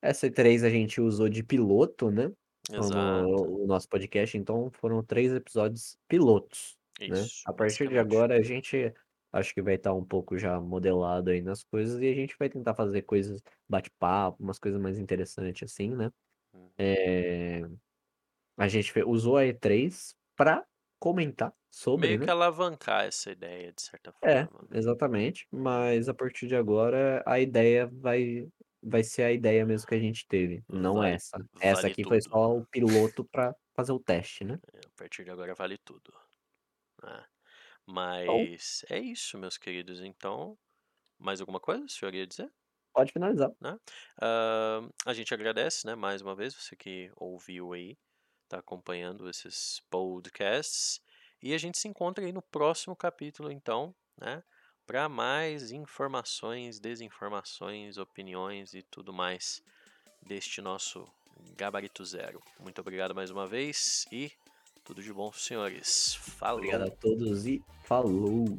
Essa E3 a gente usou de piloto, né? Como Exato. o nosso podcast, então foram três episódios pilotos, né? Isso, A partir de agora a gente acho que vai estar um pouco já modelado aí nas coisas e a gente vai tentar fazer coisas, bate-papo, umas coisas mais interessantes assim, né? Uhum. É, A gente usou a E3 pra comentar sobre, Meio né? que alavancar essa ideia, de certa É, forma. né? exatamente. Mas a partir de agora a ideia vai vai ser a ideia mesmo que a gente teve, não Vale essa. Essa vale aqui foi tudo. só o piloto pra fazer o teste, né. É, a partir de agora vale tudo. Então Mas é isso, meus queridos, então mais alguma coisa o senhor ia dizer? Pode finalizar. Né. Hã, a gente agradece, né, mais uma vez você que ouviu aí, tá acompanhando esses podcasts, e a gente se encontra aí no próximo capítulo então, né, pra mais informações, desinformações, opiniões e tudo mais deste nosso gabarito zero. Muito obrigado mais uma vez e tudo de bom senhores. Obrigado a Falou. todos e falou.